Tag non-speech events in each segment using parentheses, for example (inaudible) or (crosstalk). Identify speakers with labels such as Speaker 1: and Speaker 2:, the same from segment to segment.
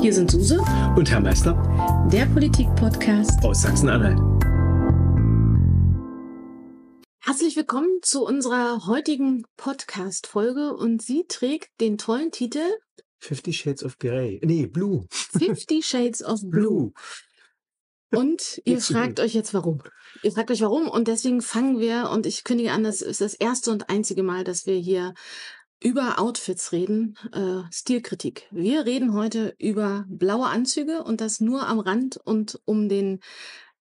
Speaker 1: Hier sind Suse
Speaker 2: und Herr Meister,
Speaker 1: der Politik-Podcast
Speaker 2: aus Sachsen-Anhalt.
Speaker 1: Herzlich willkommen zu unserer heutigen Podcast-Folge und sie trägt den tollen Titel
Speaker 2: Fifty Shades of Grey. Nee, Blue.
Speaker 1: Fifty Shades of Blue. Und ihr fragt euch jetzt warum. Ihr fragt euch warum und deswegen fangen wir und ich kündige an, das ist das erste und einzige Mal, dass wir hier über Outfits reden, äh, Stilkritik. Wir reden heute über blaue Anzüge und das nur am Rand und um den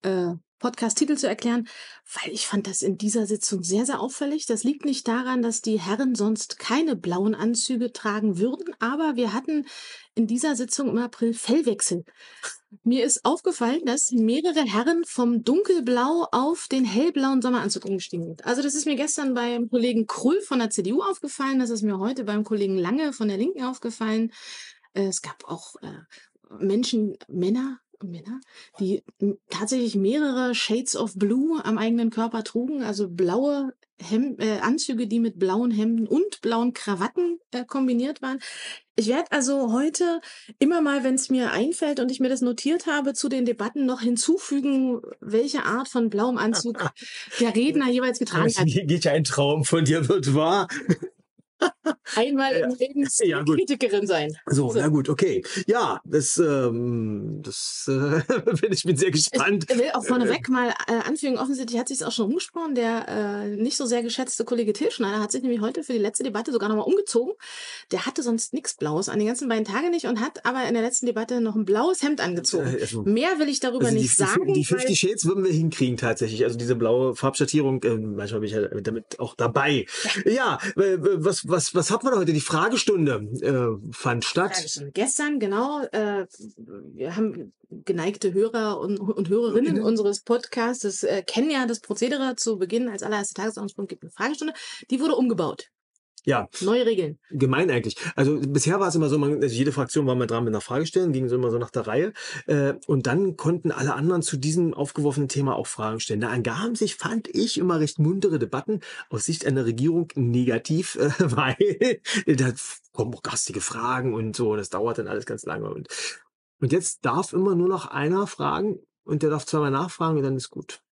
Speaker 1: äh, Podcast-Titel zu erklären, weil ich fand das in dieser Sitzung sehr, sehr auffällig. Das liegt nicht daran, dass die Herren sonst keine blauen Anzüge tragen würden, aber wir hatten in dieser Sitzung im April Fellwechsel. Mir ist aufgefallen, dass mehrere Herren vom dunkelblau auf den hellblauen Sommeranzug umgestiegen sind. Also das ist mir gestern beim Kollegen Krull von der CDU aufgefallen, das ist mir heute beim Kollegen Lange von der Linken aufgefallen. Äh, es gab auch äh, Menschen, Männer, Männer, die tatsächlich mehrere Shades of Blue am eigenen Körper trugen, also blaue Hem äh, Anzüge, die mit blauen Hemden und blauen Krawatten äh, kombiniert waren. Ich werde also heute immer mal, wenn es mir einfällt und ich mir das notiert habe, zu den Debatten noch hinzufügen, welche Art von blauem Anzug (laughs) der Redner jeweils getragen hat.
Speaker 2: Geht ja ein Traum von dir wird wahr.
Speaker 1: Einmal im Leben ja, Kritikerin (laughs) sein.
Speaker 2: So, so, na gut, okay. Ja, das, ähm, das äh, (laughs) bin ich bin sehr gespannt.
Speaker 1: Ich will auch vorneweg mal äh, anfügen, offensichtlich hat sich auch schon umgesprochen. Der äh, nicht so sehr geschätzte Kollege Tilschneider hat sich nämlich heute für die letzte Debatte sogar nochmal umgezogen. Der hatte sonst nichts Blaues an den ganzen beiden Tagen nicht und hat aber in der letzten Debatte noch ein blaues Hemd angezogen. Äh, also, Mehr will ich darüber
Speaker 2: also
Speaker 1: nicht
Speaker 2: die,
Speaker 1: sagen.
Speaker 2: Die 50 Shades würden wir hinkriegen tatsächlich. Also diese blaue Farbschattierung, äh, manchmal bin ich ja damit auch dabei. Ja, ja äh, was, was, was hat man heute? Die Fragestunde äh, fand statt.
Speaker 1: Fragestunde. Gestern, genau. Äh, wir haben geneigte Hörer und, und Hörerinnen mhm. unseres Podcasts äh, kennen ja das Prozedere zu Beginn als allererste Tagesordnungspunkt gibt eine Fragestunde. Die wurde umgebaut.
Speaker 2: Ja.
Speaker 1: Neue Regeln.
Speaker 2: Gemein eigentlich. Also bisher war es immer so, man, also jede Fraktion war mal dran mit einer Frage stellen, ging so immer so nach der Reihe. Äh, und dann konnten alle anderen zu diesem aufgeworfenen Thema auch Fragen stellen. Da ergaben sich, fand ich, immer recht muntere Debatten aus Sicht einer Regierung negativ, äh, (laughs) weil da kommen auch gastige Fragen und so. Das dauert dann alles ganz lange. Und, und jetzt darf immer nur noch einer fragen und der darf zweimal nachfragen und dann ist gut.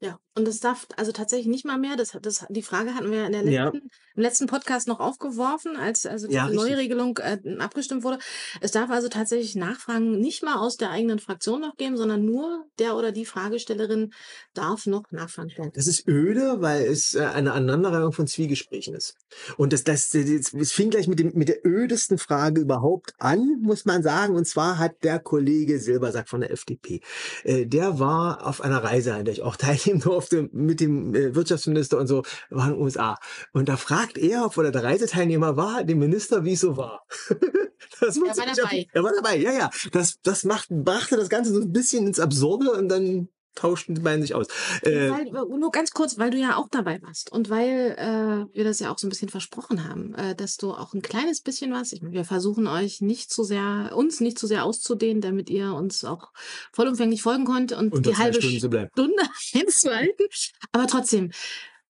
Speaker 1: Ja, und es darf also tatsächlich nicht mal mehr, das, das, die Frage hatten wir in der letzten, ja. im letzten Podcast noch aufgeworfen, als also die ja, neue Regelung äh, abgestimmt wurde. Es darf also tatsächlich Nachfragen nicht mal aus der eigenen Fraktion noch geben, sondern nur der oder die Fragestellerin darf noch Nachfragen stellen.
Speaker 2: Das ist öde, weil es äh, eine Aneinanderreihung von Zwiegesprächen ist. Und das, das, das, das fing gleich mit, dem, mit der ödesten Frage überhaupt an, muss man sagen. Und zwar hat der Kollege Silbersack von der FDP, äh, der war auf einer Reise, an der ich auch (laughs) teilnehmen durfte durfte mit dem äh, Wirtschaftsminister und so, war in den USA. Und da fragt er, obwohl er der Reiseteilnehmer war, den Minister, wie es so war. (laughs)
Speaker 1: das er war dabei.
Speaker 2: er war dabei, ja, ja. Das, das macht, brachte das Ganze so ein bisschen ins Absurde und dann tauschten die beiden sich aus.
Speaker 1: Äh, weil, nur ganz kurz, weil du ja auch dabei warst und weil äh, wir das ja auch so ein bisschen versprochen haben, äh, dass du auch ein kleines bisschen was, ich wir versuchen euch nicht zu sehr, uns nicht zu sehr auszudehnen, damit ihr uns auch vollumfänglich folgen könnt und die halbe
Speaker 2: Stunde (laughs)
Speaker 1: einzuhalten. Aber trotzdem,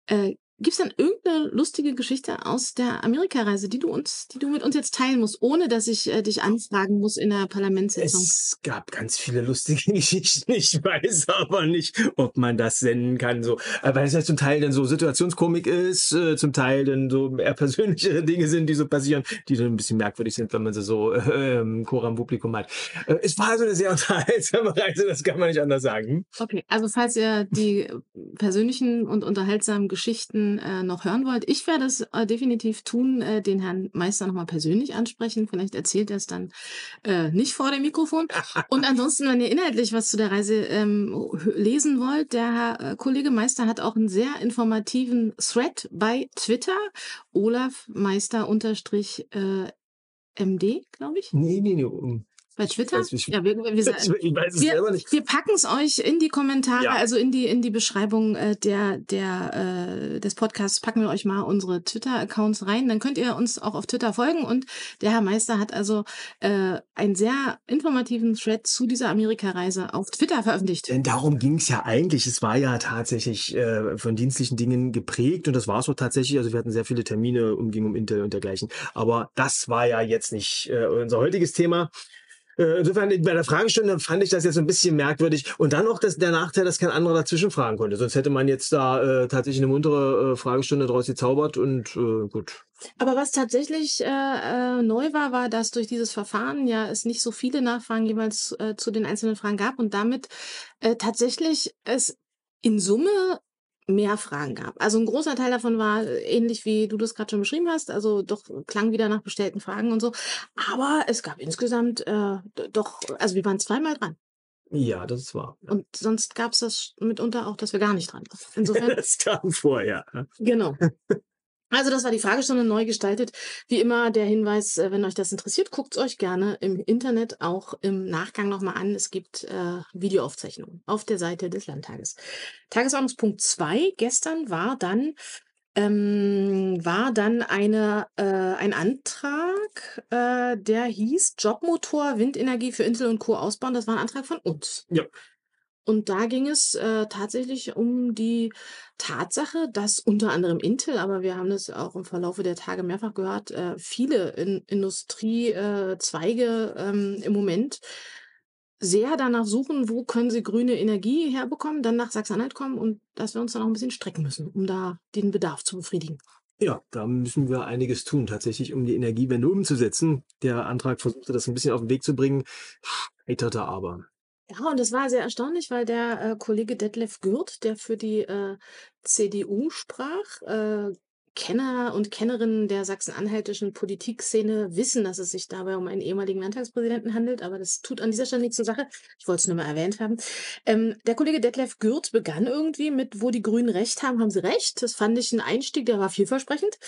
Speaker 1: äh, Gibt es denn irgendeine lustige Geschichte aus der Amerikareise, die du uns, die du mit uns jetzt teilen musst, ohne dass ich äh, dich anfragen muss in der Parlamentssitzung?
Speaker 2: Es gab ganz viele lustige (laughs) Geschichten. Ich weiß aber nicht, ob man das senden kann. So, äh, weil es ja zum Teil dann so Situationskomik ist, äh, zum Teil dann so eher persönlichere (laughs) Dinge sind, die so passieren, die dann ein bisschen merkwürdig sind, wenn man sie so äh, im Chor am Publikum hat. Äh, es war also eine sehr (laughs) unterhaltsame Reise, das kann man nicht anders sagen.
Speaker 1: Okay, also falls ihr die persönlichen und unterhaltsamen Geschichten äh, noch hören wollt. Ich werde es äh, definitiv tun, äh, den Herrn Meister nochmal persönlich ansprechen. Vielleicht erzählt er es dann äh, nicht vor dem Mikrofon. Und ansonsten, wenn ihr inhaltlich was zu der Reise ähm, lesen wollt, der Herr äh, Kollege Meister hat auch einen sehr informativen Thread bei Twitter. Olaf Meister unterstrich äh, MD, glaube ich.
Speaker 2: Nee, nee, nee.
Speaker 1: Bei Twitter?
Speaker 2: Ich,
Speaker 1: ja, wir, wir, (laughs) wir, wir, wir packen es euch in die Kommentare, ja. also in die in die Beschreibung äh, der der äh, des Podcasts packen wir euch mal unsere Twitter-Accounts rein. Dann könnt ihr uns auch auf Twitter folgen. Und der Herr Meister hat also äh, einen sehr informativen Thread zu dieser Amerika-Reise auf Twitter veröffentlicht.
Speaker 2: Denn darum ging es ja eigentlich. Es war ja tatsächlich äh, von dienstlichen Dingen geprägt und das war es auch tatsächlich. Also wir hatten sehr viele Termine, umging um Intel und dergleichen. Aber das war ja jetzt nicht äh, unser heutiges Thema. Äh, insofern, bei der Fragestunde fand ich das jetzt ein bisschen merkwürdig. Und dann noch das, der Nachteil, dass kein anderer dazwischen fragen konnte. Sonst hätte man jetzt da äh, tatsächlich eine muntere äh, Fragestunde draus gezaubert und äh, gut.
Speaker 1: Aber was tatsächlich äh, äh, neu war, war, dass durch dieses Verfahren ja es nicht so viele Nachfragen jeweils äh, zu den einzelnen Fragen gab und damit äh, tatsächlich es in Summe mehr Fragen gab. Also ein großer Teil davon war ähnlich wie du das gerade schon beschrieben hast, also doch klang wieder nach bestellten Fragen und so. Aber es gab insgesamt äh, doch, also wir waren zweimal dran.
Speaker 2: Ja, das ist wahr.
Speaker 1: Und sonst gab es das mitunter auch, dass wir gar nicht dran waren. Insofern. (laughs)
Speaker 2: das kam vor, ja.
Speaker 1: Genau. Also das war die Fragestunde neu gestaltet. Wie immer der Hinweis, äh, wenn euch das interessiert, guckt euch gerne im Internet auch im Nachgang nochmal an. Es gibt äh, Videoaufzeichnungen auf der Seite des Landtages. Tagesordnungspunkt 2 gestern war dann ähm, war dann eine, äh, ein Antrag, äh, der hieß Jobmotor Windenergie für Intel und Co. ausbauen. Das war ein Antrag von uns.
Speaker 2: Ja.
Speaker 1: Und da ging es äh, tatsächlich um die Tatsache, dass unter anderem Intel, aber wir haben das auch im Verlaufe der Tage mehrfach gehört, äh, viele in Industriezweige äh, ähm, im Moment sehr danach suchen, wo können sie grüne Energie herbekommen, dann nach Sachsen-Anhalt kommen und dass wir uns dann auch ein bisschen strecken müssen, um da den Bedarf zu befriedigen.
Speaker 2: Ja, da müssen wir einiges tun, tatsächlich, um die Energiewende umzusetzen. Der Antrag versuchte das ein bisschen auf den Weg zu bringen, scheiterte aber.
Speaker 1: Ja, und das war sehr erstaunlich, weil der äh, Kollege Detlef Gürt, der für die äh, CDU sprach, äh, Kenner und Kennerinnen der sachsen-anhaltischen Politikszene wissen, dass es sich dabei um einen ehemaligen Landtagspräsidenten handelt, aber das tut an dieser Stelle nichts zur Sache. Ich wollte es nur mal erwähnt haben. Ähm, der Kollege Detlef Gürt begann irgendwie mit, wo die Grünen recht haben, haben sie recht. Das fand ich ein Einstieg, der war vielversprechend.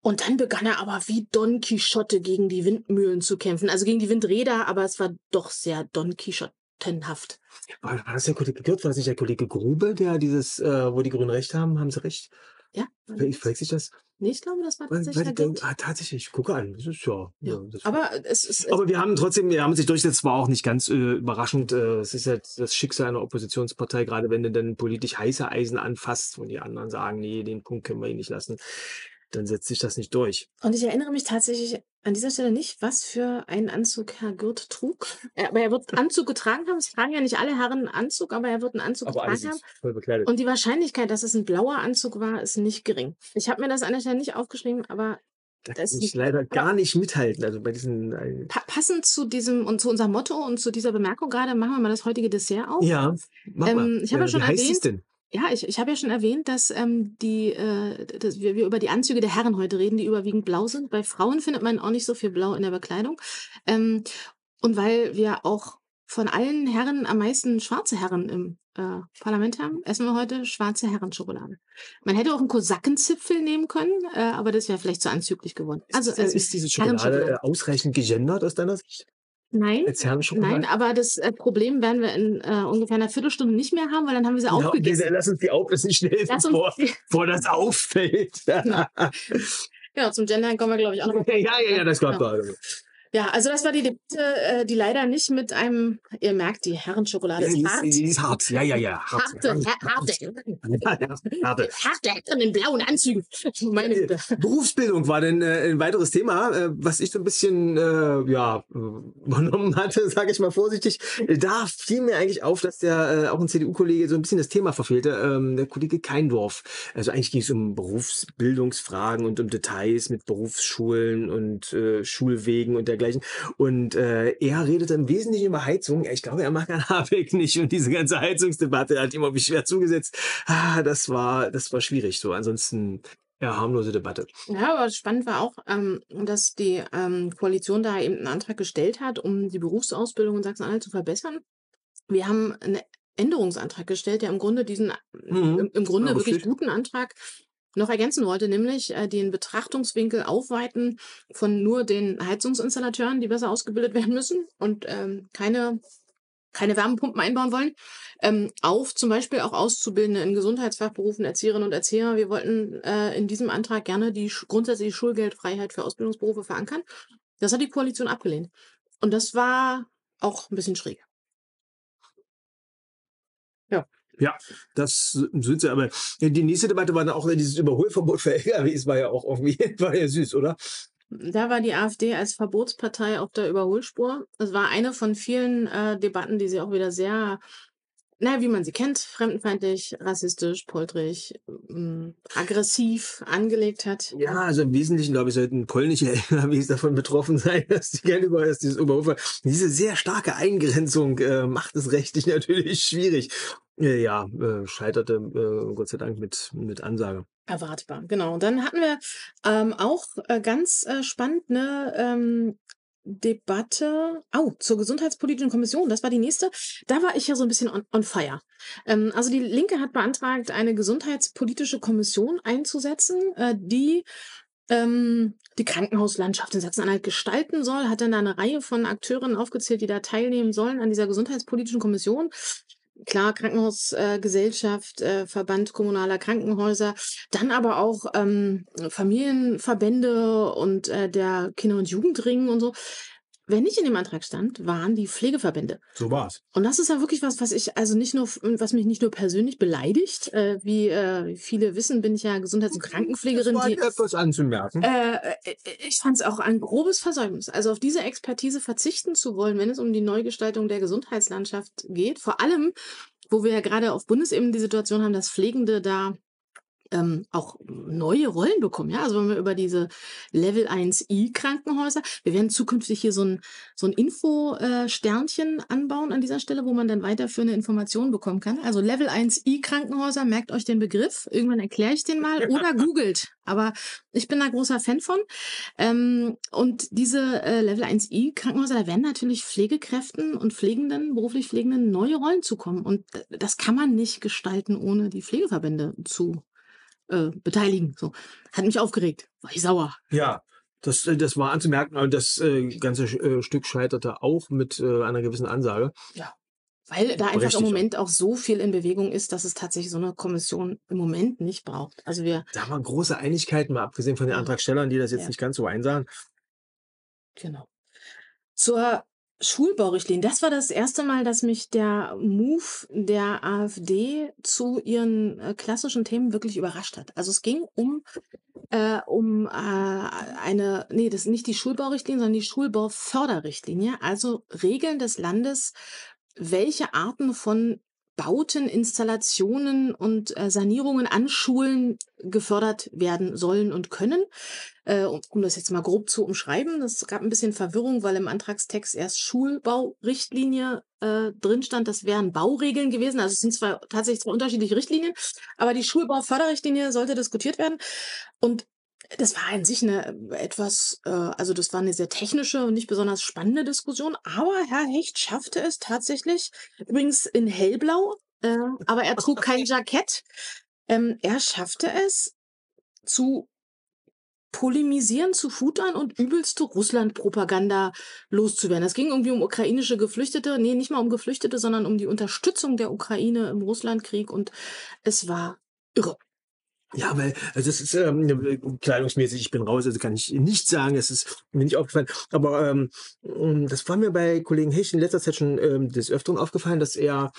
Speaker 1: Und dann begann er aber wie Don Quixote gegen die Windmühlen zu kämpfen. Also gegen die Windräder, aber es war doch sehr Don Quixote tenhaft.
Speaker 2: War, war das der Kollege Gürt? War das nicht der Kollege Grube, der dieses, äh, wo die Grünen recht haben? Haben sie recht?
Speaker 1: Ja.
Speaker 2: Verwechselt das?
Speaker 1: Nee, ich glaube, das war tatsächlich
Speaker 2: weil, weil, ah, tatsächlich, gucke an. Das ist ja.
Speaker 1: ja.
Speaker 2: das
Speaker 1: aber es ist.
Speaker 2: Aber wir haben trotzdem, wir haben sich durchgesetzt, war auch nicht ganz äh, überraschend. Äh, es ist ja das Schicksal einer Oppositionspartei, gerade wenn du dann politisch heiße Eisen anfasst und die anderen sagen, nee, den Punkt können wir ihn nicht lassen dann setzt sich das nicht durch.
Speaker 1: Und ich erinnere mich tatsächlich an dieser Stelle nicht, was für einen Anzug Herr Gürt trug. (laughs) Aber er wird (laughs) Anzug getragen haben. Es tragen ja nicht alle Herren Anzug, aber er wird einen Anzug aber getragen haben.
Speaker 2: Voll bekleidet.
Speaker 1: Und die Wahrscheinlichkeit, dass es ein blauer Anzug war, ist nicht gering. Ich habe mir das an der Stelle nicht aufgeschrieben, aber
Speaker 2: da kann ich leider gar nicht mithalten. Also bei diesen
Speaker 1: äh pa passend zu diesem und zu unserem Motto und zu dieser Bemerkung gerade machen wir mal das heutige Dessert auf.
Speaker 2: Ja, mach ähm,
Speaker 1: mal. Ich habe ja,
Speaker 2: ja
Speaker 1: schon
Speaker 2: wie heißt es denn?
Speaker 1: Ja, ich, ich habe ja schon erwähnt, dass, ähm, die, äh, dass wir, wir über die Anzüge der Herren heute reden, die überwiegend blau sind. Bei Frauen findet man auch nicht so viel Blau in der Bekleidung. Ähm, und weil wir auch von allen Herren am meisten schwarze Herren im äh, Parlament haben, essen wir heute schwarze Herrenschokolade. Man hätte auch einen Kosakenzipfel nehmen können, äh, aber das wäre vielleicht zu anzüglich geworden.
Speaker 2: Also, ist, also, ist diese Schokolade äh, ausreichend gegendert aus deiner Sicht?
Speaker 1: Nein, nein, aber das äh, Problem werden wir in äh, ungefähr einer Viertelstunde nicht mehr haben, weil dann haben wir sie genau, aufgegessen.
Speaker 2: Lass uns die aufessen schnell, bevor, bevor (laughs) das auffällt.
Speaker 1: genau. genau, zum Gendern kommen wir, glaube ich, auch noch. (laughs)
Speaker 2: Ja, ja, ja, das klappt genau.
Speaker 1: Ja, also das war die Debatte, äh, die leider nicht mit einem, ihr merkt, die Herrenschokolade ist hart.
Speaker 2: Die ist hart, ja, ja, ja.
Speaker 1: Hart. Harte, harte. Harte. Harte in den blauen Anzügen. (laughs)
Speaker 2: Meine Güte. Berufsbildung war denn äh, ein weiteres Thema, äh, was ich so ein bisschen, äh, ja, übernommen hatte, (laughs) sage ich mal vorsichtig. Da fiel mir eigentlich auf, dass der, äh, auch ein CDU-Kollege so ein bisschen das Thema verfehlte, ähm, der Kollege Keindorf. Also eigentlich ging es um Berufsbildungsfragen und um Details mit Berufsschulen und äh, Schulwegen und dergleichen dergleichen. Und äh, er redete im Wesentlichen über Heizung. Ich glaube, er mag Herrn (laughs) Habeck nicht. Und diese ganze Heizungsdebatte hat ihm irgendwie schwer zugesetzt. Ah, das war, das war schwierig so. Ansonsten ja, harmlose Debatte.
Speaker 1: Ja, aber spannend war auch, ähm, dass die ähm, Koalition da eben einen Antrag gestellt hat, um die Berufsausbildung in Sachsen-Anhalt zu verbessern. Wir haben einen Änderungsantrag gestellt, der im Grunde diesen, mhm. im, im, Grunde ja, wirklich guten Antrag noch ergänzen wollte, nämlich äh, den Betrachtungswinkel aufweiten von nur den Heizungsinstallateuren, die besser ausgebildet werden müssen und ähm, keine keine Wärmepumpen einbauen wollen, ähm, auf zum Beispiel auch Auszubildende in Gesundheitsfachberufen, Erzieherinnen und Erzieher. Wir wollten äh, in diesem Antrag gerne die grundsätzliche Schulgeldfreiheit für Ausbildungsberufe verankern. Das hat die Koalition abgelehnt. Und das war auch ein bisschen schräg.
Speaker 2: Ja. Ja, das sind sie, aber die nächste Debatte war dann auch dieses Überholverbot für LKWs, war ja auch irgendwie, (laughs) war ja süß, oder?
Speaker 1: Da war die AfD als Verbotspartei auf der Überholspur. Es war eine von vielen äh, Debatten, die sie auch wieder sehr na, wie man sie kennt, fremdenfeindlich, rassistisch, poltrig, ähm, aggressiv angelegt hat.
Speaker 2: Ja, also im Wesentlichen, glaube ich, sollten polnische (laughs) LKWs davon betroffen sein, dass die gerne über dass dieses Oberhofer. Diese sehr starke Eingrenzung äh, macht es rechtlich (laughs) natürlich schwierig. Äh, ja, äh, scheiterte äh, Gott sei Dank mit, mit Ansage.
Speaker 1: Erwartbar, genau. Und dann hatten wir ähm, auch äh, ganz äh, spannend eine ähm, Debatte, oh, zur Gesundheitspolitischen Kommission, das war die nächste. Da war ich ja so ein bisschen on, on fire. Ähm, also die Linke hat beantragt, eine Gesundheitspolitische Kommission einzusetzen, äh, die ähm, die Krankenhauslandschaft in Sachsen-Anhalt gestalten soll, hat dann da eine Reihe von Akteuren aufgezählt, die da teilnehmen sollen an dieser Gesundheitspolitischen Kommission klar Krankenhausgesellschaft, äh, äh, Verband kommunaler Krankenhäuser, dann aber auch ähm, Familienverbände und äh, der Kinder- und Jugendring und so. Wer nicht in dem Antrag stand, waren die Pflegeverbände.
Speaker 2: So war's.
Speaker 1: Und das ist ja wirklich was, was ich also nicht nur, was mich nicht nur persönlich beleidigt, äh, wie äh, viele wissen, bin ich ja Gesundheits- und Krankenpflegerin.
Speaker 2: Das war
Speaker 1: die,
Speaker 2: etwas anzumerken.
Speaker 1: äh, äh, ich fand es auch ein grobes Versäumnis. Also auf diese Expertise verzichten zu wollen, wenn es um die Neugestaltung der Gesundheitslandschaft geht. Vor allem, wo wir ja gerade auf Bundesebene die Situation haben, dass Pflegende da ähm, auch neue Rollen bekommen. Ja, also wenn wir über diese Level 1i Krankenhäuser, wir werden zukünftig hier so ein, so ein Info-Sternchen anbauen an dieser Stelle, wo man dann weiterführende Informationen bekommen kann. Also Level 1i Krankenhäuser, merkt euch den Begriff. Irgendwann erkläre ich den mal oder (laughs) googelt. Aber ich bin da großer Fan von. Ähm, und diese äh, Level 1i Krankenhäuser, da werden natürlich Pflegekräften und Pflegenden, beruflich Pflegenden neue Rollen zukommen. Und äh, das kann man nicht gestalten, ohne die Pflegeverbände zu äh, beteiligen. So. Hat mich aufgeregt. War ich sauer.
Speaker 2: Ja, das, äh, das war anzumerken. Und das äh, ganze äh, Stück scheiterte auch mit äh, einer gewissen Ansage.
Speaker 1: Ja. Weil da einfach
Speaker 2: Richtig
Speaker 1: im Moment auch so viel in Bewegung ist, dass es tatsächlich so eine Kommission im Moment nicht braucht. Also wir,
Speaker 2: Da war große Einigkeit, mal abgesehen von den. Antragstellern, die das jetzt
Speaker 1: Ja.
Speaker 2: nicht ganz so einsahen.
Speaker 1: genau. Zur Schulbaurichtlinie. Das war das erste Mal, dass mich der Move der AfD zu ihren äh, klassischen Themen wirklich überrascht hat. Also es ging um äh, um äh, eine, nee, das ist nicht die Schulbaurichtlinie, sondern die Schulbauförderrichtlinie, also Regeln des Landes, welche Arten von Bauten, Installationen und äh, Sanierungen an Schulen gefördert werden sollen und können. Äh, um, das jetzt mal grob zu umschreiben, es gab ein bisschen Verwirrung, weil im Antragstext erst Schulbaurichtlinie äh, drin stand. Das wären Bauregeln gewesen. Also es sind zwar tatsächlich zwei unterschiedliche Richtlinien, aber die Schulbauförderrichtlinie sollte diskutiert werden. Und das war an sich eine äh, etwas, äh, also das war eine sehr technische und nicht besonders spannende Diskussion, aber Herr Hecht schaffte es tatsächlich, übrigens in hellblau, äh, aber er trug kein Jackett. Ähm, er schaffte es zu polemisieren, zu futtern und übelste Russland-Propaganda loszuwerden. Es ging irgendwie um ukrainische Geflüchtete, nee, nicht mal um Geflüchtete, sondern um die Unterstützung der Ukraine im Russlandkrieg und es war irre.
Speaker 2: Ja, weil, also das ist ähm, kleidungsmäßig, ich bin raus, also kann ich nicht sagen, es ist mir nicht aufgefallen. Aber ähm, das war mir bei Kollegen Hecht in letzter Zeit schon ähm, des Öfteren aufgefallen, dass er,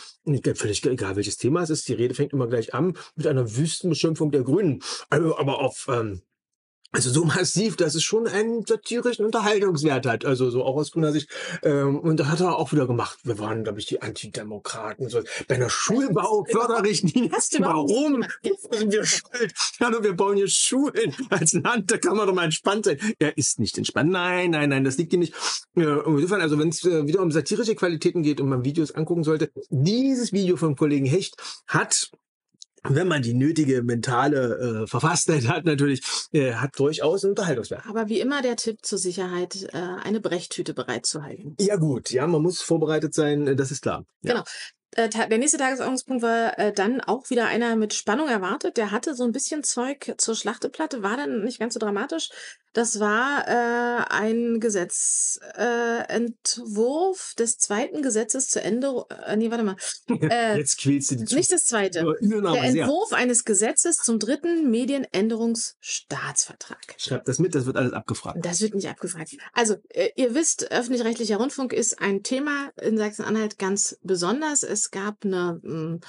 Speaker 2: völlig egal welches Thema es ist, die Rede fängt immer gleich an mit einer Wüstenbeschimpfung der Grünen. Also, aber auf ähm, also so (laughs) massiv, dass es schon einen satirischen Unterhaltungswert hat. Also so auch aus grüner Sicht. Ähm, und das hat er auch wieder gemacht. Wir waren, glaube ich, die Antidemokraten. So. Bei einer Schulbauförderrichtlinie.
Speaker 1: Hast du überhaupt nicht
Speaker 2: Warum sind wir schuld? Hallo, wir bauen hier Schulen als Land. Da kann man doch mal entspannt sein. Er ist nicht entspannt. Nein, nein, nein, das liegt ihm nicht. Ja, insofern, also wenn es äh, wieder um satirische Qualitäten geht und man Videos angucken sollte, dieses Video vom Kollegen Hecht hat wenn man die nötige mentale äh, Verfasstheit hat, natürlich, äh, hat durchaus einen Unterhaltungswert.
Speaker 1: Aber wie immer der Tipp zur Sicherheit, äh, eine Brechtüte bereitzuhalten.
Speaker 2: Ja gut, ja, man muss vorbereitet sein, äh, das ist klar. Ja.
Speaker 1: Genau. Äh, Der nächste Tagesordnungspunkt war äh, dann auch wieder einer mit Spannung erwartet. Der hatte so ein bisschen Zeug zur Schlachteplatte, war dann nicht ganz so dramatisch. Das war äh, ein Gesetzentwurf äh, Entwurf des zweiten Gesetzes zur Änderung. Äh, nee, warte mal. (laughs) Äh,
Speaker 2: Jetzt quälst du die
Speaker 1: nicht das zweite. Der
Speaker 2: aber sehr.
Speaker 1: Entwurf eines Gesetzes zum dritten Medienänderungsstaatsvertrag.
Speaker 2: Schreibt das mit, das wird alles abgefragt.
Speaker 1: Das wird nicht abgefragt. Also, äh, ihr wisst, öffentlich-rechtlicher Rundfunk ist ein Thema in Sachsen-Anhalt ganz besonders. Es gab eine, mm,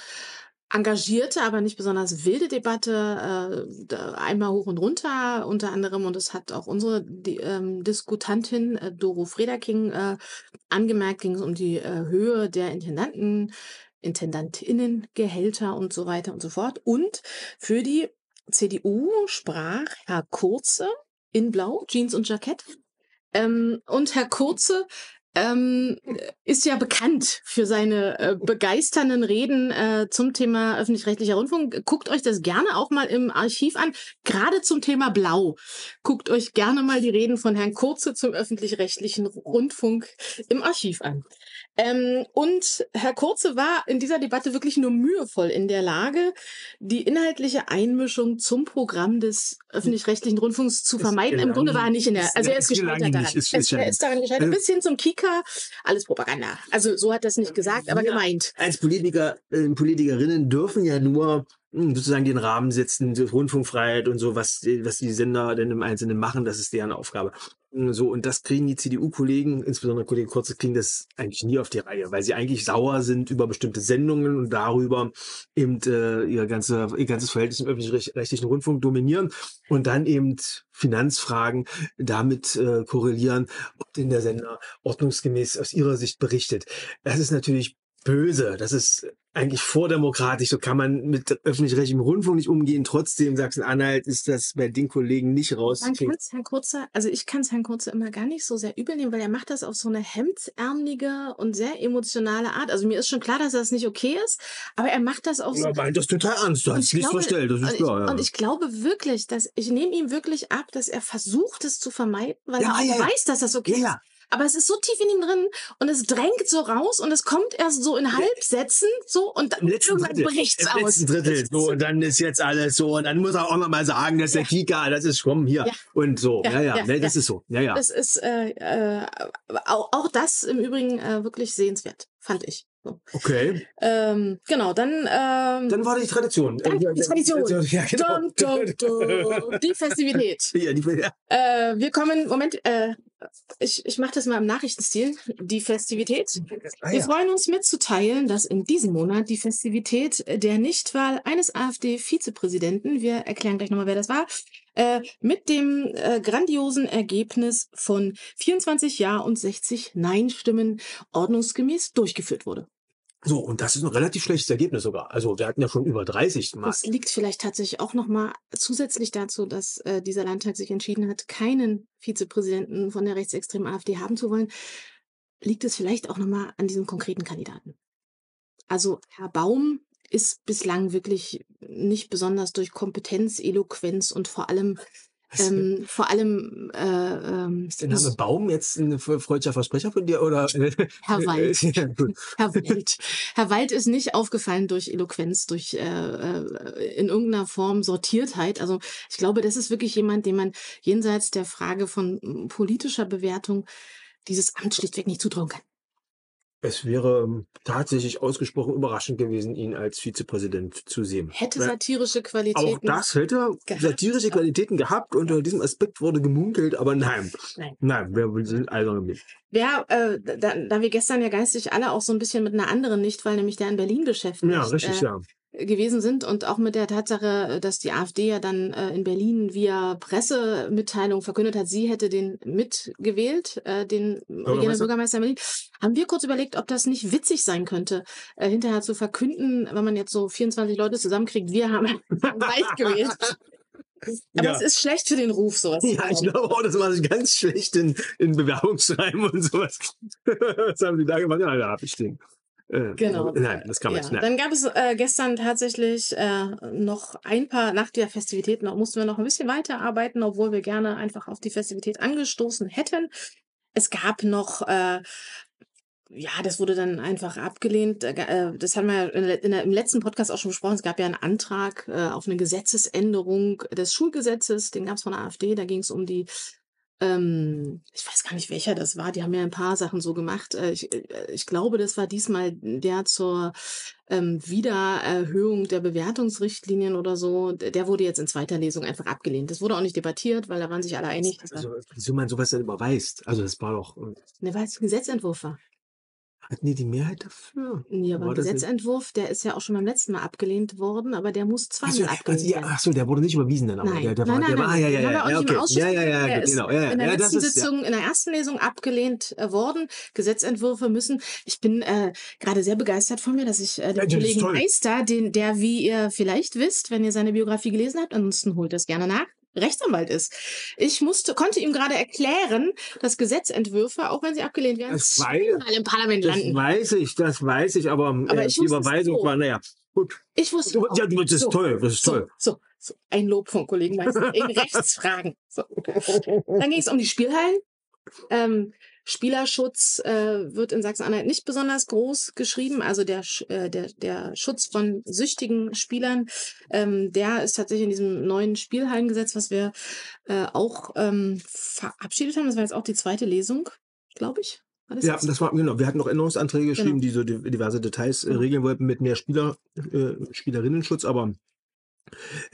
Speaker 1: engagierte, aber nicht besonders wilde Debatte, äh, einmal hoch und runter unter anderem. Und das hat auch unsere die, ähm, Diskutantin äh, Doro Frederking äh, angemerkt, ging es um die äh, Höhe der Intendanten, Intendantinnengehälter und so weiter und so fort. Und für die CDU sprach Herr Kurze in Blau, Jeans und Jackett. Ähm, und Herr Kurze ähm, ist ja bekannt für seine äh, begeisternden Reden äh, zum Thema öffentlich-rechtlicher Rundfunk. Guckt euch das gerne auch mal im Archiv an, gerade zum Thema Blau. Guckt euch gerne mal die Reden von Herrn Kurze zum öffentlich-rechtlichen Rundfunk im Archiv an. Ähm, und Herr Kurze war in dieser Debatte wirklich nur mühevoll in der Lage, die inhaltliche Einmischung zum Programm des öffentlich-rechtlichen Rundfunks zu vermeiden. Im Grunde war er nicht in der, also er ist gescheitert daran. Ist, ist, er ist daran gescheitert. Bis hin zum Kika, alles Propaganda. Also so hat er es nicht gesagt, aber gemeint.
Speaker 2: Als Politiker, äh, Politikerinnen dürfen ja nur hm, sozusagen den Rahmen setzen, Rundfunkfreiheit und so, was, was die Sender denn im Einzelnen machen, das ist deren Aufgabe. Hm, so, und das kriegen die CDU-Kollegen, insbesondere Kollege Kurze, kriegen das eigentlich nie auf die Reihe, weil sie eigentlich sauer sind über bestimmte Sendungen und darüber eben äh, ihr, ganze, ihr ganzes Verhältnis im öffentlich-rechtlichen Rundfunk dominieren und dann eben Finanzfragen damit äh, korrelieren, ob denn der Sender ordnungsgemäß aus ihrer Sicht berichtet. Das ist natürlich böse. Das ist eigentlich vordemokratisch. So kann man mit öffentlich-rechtlichem Rundfunk nicht umgehen. Trotzdem Sachsen-Anhalt ist das bei den Kollegen nicht raus.
Speaker 1: Man kann es Herrn Kurzer, also ich kann es Herrn Kurzer immer gar nicht so sehr übel nehmen, weil er macht das auf so eine hemdsärmelige und sehr emotionale Art. Also mir ist schon klar, dass das nicht okay ist, aber er macht das auch so.
Speaker 2: Er meint das total ernst. Du hast nichts verstellt, das ist klar.
Speaker 1: Ja. Und ich glaube wirklich, dass ich nehme ihm wirklich ab, dass er versucht, es zu vermeiden, weil ja, er ja, weiß, dass das okay ist aber es ist so tief in ihm drin und es drängt so raus und es kommt erst so in Halbsätzen so und dann irgendwann bricht es aus. Im letzten
Speaker 2: Drittel so und (laughs) dann ist jetzt alles so und dann muss er auch noch mal sagen, dass ja. der Kika, das ist komm hier ja. und so. Ja, ja, ja, ne, das ist so. Ja, ja.
Speaker 1: Das ist äh, äh, auch, auch das im Übrigen äh, wirklich sehenswert, fand ich. So.
Speaker 2: Okay.
Speaker 1: Ähm, genau, dann. Ähm,
Speaker 2: dann war die Tradition.
Speaker 1: Dann die Tradition. Ja, genau. dum, dum, dum. Die Festivität. (laughs)
Speaker 2: Ja, die, ja.
Speaker 1: Äh, wir kommen, Moment, äh, ich, ich mache das mal im Nachrichtenstil. Die Festivität. Ah, wir freuen uns mitzuteilen, dass in diesem Monat die Festivität der Nichtwahl eines AfD-Vizepräsidenten, wir erklären gleich nochmal, wer das war, äh, mit dem äh, grandiosen Ergebnis von 24 Ja und 60 Nein-Stimmen ordnungsgemäß durchgeführt wurde.
Speaker 2: So, und das ist ein relativ schlechtes Ergebnis sogar. Also wir hatten ja schon über 30
Speaker 1: Mal. Das liegt vielleicht tatsächlich auch nochmal zusätzlich dazu, dass äh, dieser Landtag sich entschieden hat, keinen Vizepräsidenten von der rechtsextremen AfD haben zu wollen. Liegt es vielleicht auch nochmal an diesem konkreten Kandidaten. Also Herr Baum ist bislang wirklich nicht besonders durch Kompetenz, Eloquenz und vor allem ähm, vor allem äh, ähm,
Speaker 2: ist der Name Baum jetzt ein freudscher Versprecher von dir oder?
Speaker 1: Herr (laughs) Wald. (laughs) Herr Wald. Herr Wald ist nicht aufgefallen durch Eloquenz durch äh, äh, in irgendeiner Form Sortiertheit. Also ich glaube das ist wirklich jemand den man jenseits der Frage von hm, politischer Bewertung dieses Amt schlichtweg nicht zutrauen kann
Speaker 2: es wäre ähm, tatsächlich ausgesprochen überraschend gewesen, ihn als Vizepräsident zu sehen.
Speaker 1: Hätte satirische Qualitäten.
Speaker 2: Auch das hätte gehabt, satirische Qualitäten gehabt. Unter diesem Aspekt wurde gemunkelt, aber nein. Nein, nein wir sind also nicht.
Speaker 1: Ja, äh, da, da wir gestern ja geistig alle auch so ein bisschen mit einer anderen Nichtwahl, nämlich der in Berlin beschäftigt.
Speaker 2: Ja, richtig,
Speaker 1: äh,
Speaker 2: ja
Speaker 1: gewesen sind und auch mit der Tatsache, dass die AfD ja dann äh, in Berlin via Pressemitteilung verkündet hat, sie hätte den mitgewählt, äh, den Bürgermeister in Berlin, haben wir kurz überlegt, ob das nicht witzig sein könnte, äh, hinterher zu verkünden, wenn man jetzt so 24 Leute zusammenkriegt, wir haben (laughs) Weich gewählt. Aber ja. es ist schlecht für den Ruf, sowas.
Speaker 2: Ja, ich glaube auch, das macht sich ganz schlecht in, in Bewerbungsschreiben und sowas. (laughs) Was haben Sie da gemacht? Ja, da habe ich den.
Speaker 1: Äh, genau.
Speaker 2: Nein, das kann man ja. nicht.
Speaker 1: Dann gab es äh, gestern tatsächlich äh, noch ein paar, nach der Festivität noch, mussten wir noch ein bisschen weiterarbeiten, obwohl wir gerne einfach auf die Festivität angestoßen hätten. Es gab noch äh, ja, das wurde dann einfach abgelehnt. Äh, das haben wir der, im letzten Podcast auch schon besprochen. Es gab ja einen Antrag äh, auf eine Gesetzesänderung des Schulgesetzes, den gab es von der AfD. Da ging es um die ähm, ich weiß gar nicht, welcher das war. Die haben ja ein paar Sachen so gemacht. Äh, ich, äh, ich glaube, das war diesmal der zur ähm, Wiedererhöhung der Bewertungsrichtlinien oder so. Der wurde jetzt in zweiter Lesung einfach abgelehnt. Das wurde auch nicht debattiert, weil da waren sich alle einig.
Speaker 2: Also, wieso man sowas denn überweist? Also das war doch...
Speaker 1: Ne, weil es ein Gesetzentwurf war.
Speaker 2: Hatten die die Mehrheit dafür?
Speaker 1: Ja, aber
Speaker 2: War nicht-
Speaker 1: Gesetzentwurf, der ist ja auch schon beim letzten Mal abgelehnt worden, aber der muss
Speaker 2: Ach so,
Speaker 1: zweimal
Speaker 2: also,
Speaker 1: abgelehnt
Speaker 2: ja,
Speaker 1: werden.
Speaker 2: ach so, der wurde nicht überwiesen dann, aber
Speaker 1: Nein,
Speaker 2: der, der
Speaker 1: nein,
Speaker 2: war,
Speaker 1: nein,
Speaker 2: der war,
Speaker 1: nein.
Speaker 2: ah, ja, ja, ja, ja, okay. Ja, ja, ja,
Speaker 1: Der
Speaker 2: genau, ja, ja,
Speaker 1: in der
Speaker 2: ja,
Speaker 1: letzten
Speaker 2: ist, ja.
Speaker 1: Sitzung, in der ersten Lesung abgelehnt äh, worden. Gesetzentwürfe müssen. Ich bin äh, gerade sehr begeistert von mir, dass ich äh,
Speaker 2: Ja,
Speaker 1: den
Speaker 2: ist
Speaker 1: Kollegen. Meister, den, der, wie ihr vielleicht wisst, wenn ihr seine Biografie gelesen habt, ansonsten holt das gerne nach. Rechtsanwalt ist. Ich musste, konnte ihm gerade erklären, dass Gesetzentwürfe, auch wenn sie abgelehnt werden,
Speaker 2: Das weiß-
Speaker 1: zweimal im Parlament
Speaker 2: Das
Speaker 1: landen.
Speaker 2: weiß ich, das weiß ich, aber,
Speaker 1: Aber
Speaker 2: äh,
Speaker 1: ich
Speaker 2: die Überweisung
Speaker 1: so.
Speaker 2: war, naja, gut.
Speaker 1: Ich wusste
Speaker 2: Du- ja, das ist
Speaker 1: so,
Speaker 2: toll, das ist
Speaker 1: so,
Speaker 2: toll.
Speaker 1: So, so, ein Lob von Kollegen Meister in Rechtsfragen. (laughs) Dann ging es um die Spielhallen. Ähm, Spielerschutz äh, wird in Sachsen-Anhalt nicht besonders groß geschrieben. Also der, äh, der, der Schutz von süchtigen Spielern, ähm, der ist tatsächlich in diesem neuen Spielhallengesetz, was wir äh, auch ähm, verabschiedet haben. Das war jetzt auch die zweite Lesung, glaube ich. Das
Speaker 2: Ja, das war, genau. Wir hatten noch Änderungsanträge geschrieben,
Speaker 1: Genau.
Speaker 2: die so di- diverse Details äh,
Speaker 1: Genau.
Speaker 2: regeln wollten mit mehr Spieler, äh, Spielerinnenschutz, aber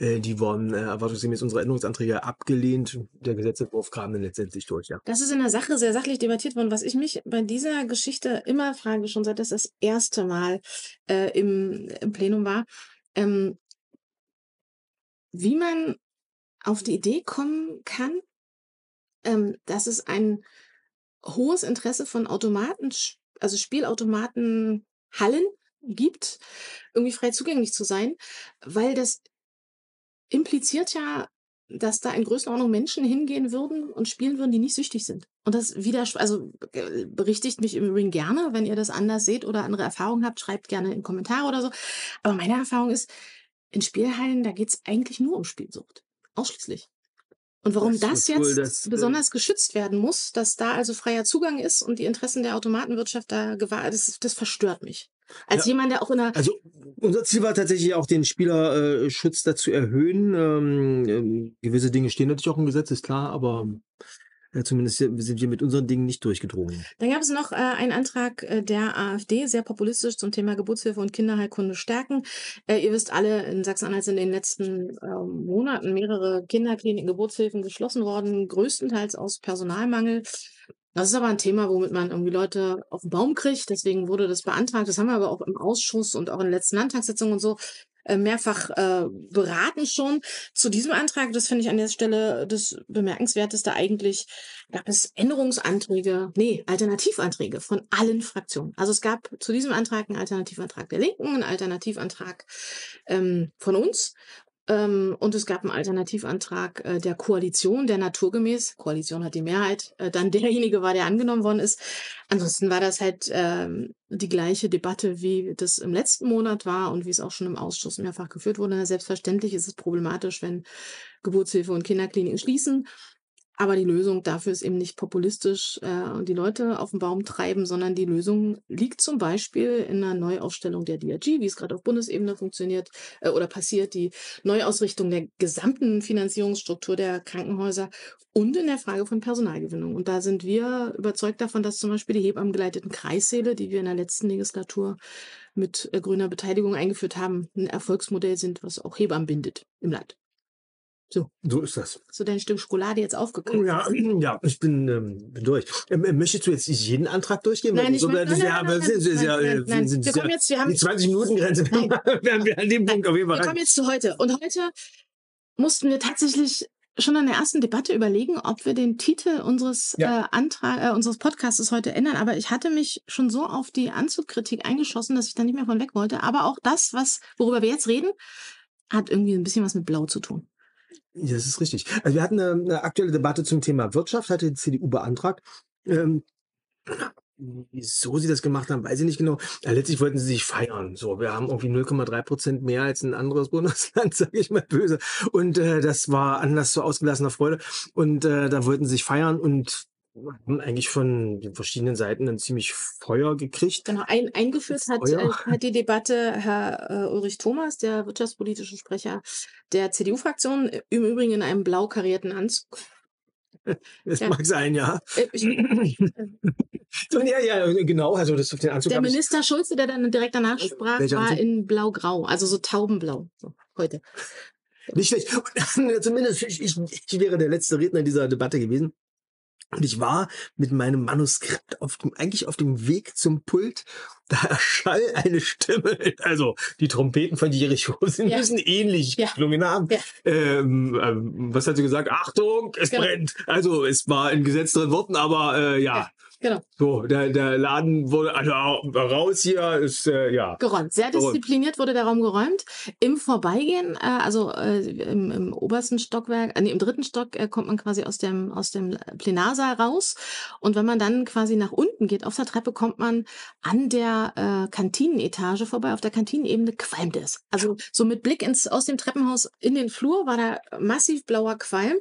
Speaker 2: die wurden äh, erwartungsgemäß unsere Änderungsanträge abgelehnt. Der Gesetzentwurf kam dann letztendlich durch, ja.
Speaker 1: Das ist in der Sache sehr sachlich debattiert worden. Was ich mich bei dieser Geschichte immer frage, schon seit das das erste Mal äh, im, im Plenum war, ähm, wie man auf die Idee kommen kann, ähm, dass es ein hohes Interesse von Automaten, also Spielautomaten, Hallen gibt, irgendwie frei zugänglich zu sein, weil das impliziert ja, dass da in Größenordnung Menschen hingehen würden und spielen würden, die nicht süchtig sind. Und das widerspricht, also berichtigt mich im Übrigen gerne, wenn ihr das anders seht oder andere Erfahrungen habt, schreibt gerne in Kommentare oder so. Aber meine Erfahrung ist, in Spielhallen, da geht's eigentlich nur um Spielsucht. Ausschließlich. Und warum
Speaker 2: Das
Speaker 1: das, jetzt
Speaker 2: das, äh,
Speaker 1: besonders geschützt werden muss, dass da also freier Zugang ist und die Interessen der Automatenwirtschaft da gewahrt, das, das verstört mich. Als
Speaker 2: Ja.
Speaker 1: jemand, der auch in einer
Speaker 2: Also unser Ziel war tatsächlich auch den Spielerschutz äh, dazu erhöhen. Ähm, ähm, gewisse Dinge stehen natürlich auch im Gesetz, ist klar, aber äh, zumindest sind wir mit unseren Dingen nicht durchgedrungen.
Speaker 1: Dann gab es noch äh, einen Antrag äh, der AfD, sehr populistisch zum Thema Geburtshilfe und Kinderheilkunde stärken. Äh, ihr wisst alle, in Sachsen-Anhalt sind in den letzten ähm, Monaten mehrere Kinderkliniken, Geburtshilfen geschlossen worden, größtenteils aus Personalmangel. Das ist aber ein Thema, womit man irgendwie Leute auf den Baum kriegt. Deswegen wurde das beantragt. Das haben wir aber auch im Ausschuss und auch in den letzten Landtagssitzungen und so äh, mehrfach äh, beraten schon. Zu diesem Antrag, das finde ich an der Stelle das Bemerkenswerteste eigentlich, gab es Änderungsanträge, nee, Alternativanträge von allen Fraktionen. Also es gab zu diesem Antrag einen Alternativantrag der Linken, einen Alternativantrag ähm, von uns. Ähm, und es gab einen Alternativantrag äh, der Koalition, der naturgemäß, Koalition hat die Mehrheit, äh, dann (laughs) derjenige war, der angenommen worden ist. Ansonsten war das halt ähm, die gleiche Debatte, wie das im letzten Monat war und wie es auch schon im Ausschuss mehrfach geführt wurde. Selbstverständlich ist es problematisch, wenn Geburtshilfe und Kinderkliniken schließen. Aber die Lösung dafür ist eben nicht populistisch äh, und die Leute auf den Baum treiben, sondern die Lösung liegt zum Beispiel in einer Neuausstellung der DRG, wie es gerade auf Bundesebene funktioniert äh, oder passiert, die Neuausrichtung der gesamten Finanzierungsstruktur der Krankenhäuser und in der Frage von Personalgewinnung. Und da sind wir überzeugt davon, dass zum Beispiel die hebammengeleiteten Kreissäle, die wir in der letzten Legislatur mit äh, grüner Beteiligung eingeführt haben, ein Erfolgsmodell sind, was auch Hebammen bindet im Land. So,
Speaker 2: So ist das.
Speaker 1: hast du dein Stück Schokolade jetzt aufgekauft?
Speaker 2: Ja, (clears throat) ja, ich bin, ähm, bin durch. Ähm, äh, möchtest du jetzt nicht jeden Antrag durchgehen?
Speaker 1: Nein, ich
Speaker 2: so- ist
Speaker 1: nein, nein, nein, nein,
Speaker 2: äh,
Speaker 1: nein, Wir kommen jetzt- wir haben-
Speaker 2: die 20 Minuten Grenze (laughs) werden wir an dem Punkt auf jeden Fall
Speaker 1: Wir kommen jetzt zu heute. Und heute mussten wir tatsächlich schon an der ersten Debatte überlegen, ob wir den Titel unseres
Speaker 2: Ja.
Speaker 1: äh, Antrag, äh, unseres Podcasts heute ändern. Aber ich hatte mich schon so auf die Anzugkritik eingeschossen, dass ich da nicht mehr von weg wollte. Aber auch das, was worüber wir jetzt reden, hat irgendwie ein bisschen was mit Blau zu tun.
Speaker 2: Ja, das ist richtig. Also wir hatten eine, eine aktuelle Debatte zum Thema Wirtschaft, hatte die CDU beantragt. Ähm, wieso sie das gemacht haben, weiß ich nicht genau. Ja, letztlich wollten sie sich feiern. So, wir haben irgendwie 0,3 Prozent mehr als ein anderes (laughs) Bundesland, sage ich mal böse. Und äh, das war Anlass zu ausgelassener Freude. Und äh, da wollten sie sich feiern und haben eigentlich von den verschiedenen Seiten dann ziemlich Feuer gekriegt.
Speaker 1: Genau, ein, eingeführt hat, äh, hat die Debatte Herr äh, Ulrich Thomas, der wirtschaftspolitische Sprecher der CDU-Fraktion, im Übrigen in einem blau karierten Anzug. (laughs)
Speaker 2: Das
Speaker 1: Ja.
Speaker 2: mag sein, ja.
Speaker 1: Äh,
Speaker 2: So, ja, ja, genau. Also das auf den Anzug
Speaker 1: Der
Speaker 2: habe ich
Speaker 1: Minister Schulze, der dann direkt danach sprach, war in blau-grau, also so taubenblau. So, heute.
Speaker 2: Nicht schlecht. Und, zumindest ich, ich, ich wäre der letzte Redner dieser Debatte gewesen. Und ich war mit meinem Manuskript auf dem, eigentlich auf dem Weg zum Pult. (laughs) Da erschall eine Stimme. Also die Trompeten von Jericho (laughs) sind
Speaker 1: Ja.
Speaker 2: müssen ähnlich
Speaker 1: Ja.
Speaker 2: geklungen haben.
Speaker 1: Ja.
Speaker 2: Ähm, ähm, was hat sie gesagt? Achtung, es
Speaker 1: Genau.
Speaker 2: brennt. Also es war in gesetzteren Worten, aber äh, ja.
Speaker 1: Genau.
Speaker 2: So, der, der Laden wurde also raus hier, ist äh, ja.
Speaker 1: Geräumt. Sehr diszipliniert wurde der Raum geräumt. Im Vorbeigehen, äh, also äh, im, im obersten Stockwerk, äh, nee, im dritten Stock äh, kommt man quasi aus dem, aus dem Plenarsaal raus. Und wenn man dann quasi nach unten geht, auf der Treppe, kommt man an der äh, Kantinenetage vorbei. Auf der Kantinenebene qualmt es. Also so mit Blick ins, aus dem Treppenhaus in den Flur war da massiv blauer Qualm.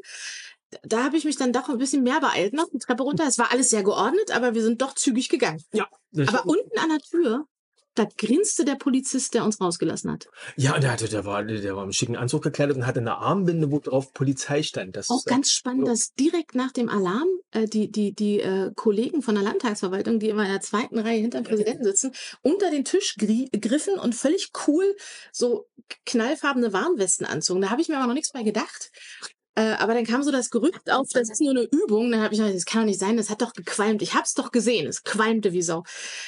Speaker 1: Da habe ich mich dann doch ein bisschen mehr beeilt, noch die Treppe runter. Es war alles sehr geordnet, aber wir sind doch zügig gegangen.
Speaker 2: Ja,
Speaker 1: Aber unten an der Tür, da grinste der Polizist, der uns rausgelassen hat.
Speaker 2: ja, der, hatte, der, war, der war im schicken Anzug gekleidet und hatte eine Armbinde, wo drauf Polizei stand. Das
Speaker 1: Auch
Speaker 2: äh,
Speaker 1: ganz spannend,
Speaker 2: so.
Speaker 1: dass direkt nach dem Alarm äh, die, die, die äh, Kollegen von der Landtagsverwaltung, die immer in der zweiten Reihe hinter dem Präsidenten sitzen, unter den Tisch gri griffen und völlig cool so knallfarbene Warnwesten anzogen. Da habe ich mir aber noch nichts bei gedacht. Äh, aber dann kam so das Gerücht auf, das ist nur eine Übung. Dann habe ich gedacht, das kann doch nicht sein, das hat doch gequalmt. Ich habe es doch gesehen, es qualmte wie Sau.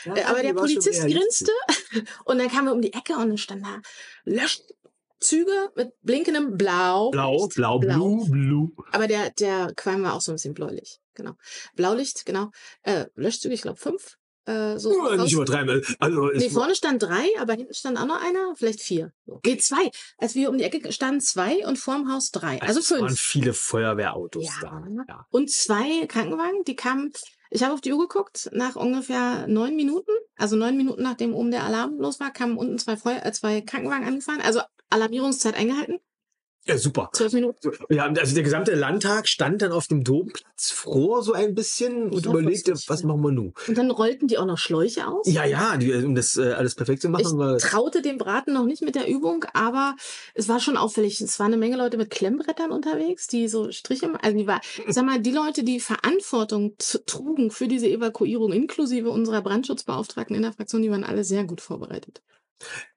Speaker 2: Ja,
Speaker 1: Äh, aber der Polizist grinste (laughs) und dann kamen wir um die Ecke und dann stand da Löschzüge mit blinkendem Blau.
Speaker 2: Blau, blau, blue, blue.
Speaker 1: Aber der, der Qualm war auch so ein bisschen bläulich. Genau. Blaulicht, genau. Äh, Löschzüge, ich glaube fünf. Äh, so
Speaker 2: Ja, nicht übertreiben. Also,
Speaker 1: Nee, vorne stand drei, aber hinten stand auch noch einer, vielleicht vier. Nee, zwei. Als wir um die Ecke standen, zwei und vorm Haus drei. Also
Speaker 2: es waren
Speaker 1: fünf.
Speaker 2: viele Feuerwehrautos
Speaker 1: Ja.
Speaker 2: da. Ja.
Speaker 1: Und zwei Krankenwagen, die kamen, ich habe auf die Uhr geguckt, nach ungefähr neun Minuten, also neun Minuten nachdem oben der Alarm los war, kamen unten zwei, Feuer, äh, zwei Krankenwagen angefahren, also Alarmierungszeit eingehalten,
Speaker 2: ja, super.
Speaker 1: zwölf Minuten.
Speaker 2: Ja, also der gesamte Landtag stand dann auf dem Domplatz froh so ein bisschen und überlegte, was machen wir nun?
Speaker 1: Und dann rollten die auch noch Schläuche aus.
Speaker 2: Ja, ja, die, um das äh, alles perfekt zu
Speaker 1: Ich
Speaker 2: machen. war,
Speaker 1: traute dem Braten noch nicht mit der Übung, aber es war schon auffällig. Es waren eine Menge Leute mit Klemmbrettern unterwegs, die so Striche, also die war, ich sag mal, die Leute, die Verantwortung trugen für diese Evakuierung, inklusive unserer Brandschutzbeauftragten in der Fraktion, die waren alle sehr gut vorbereitet.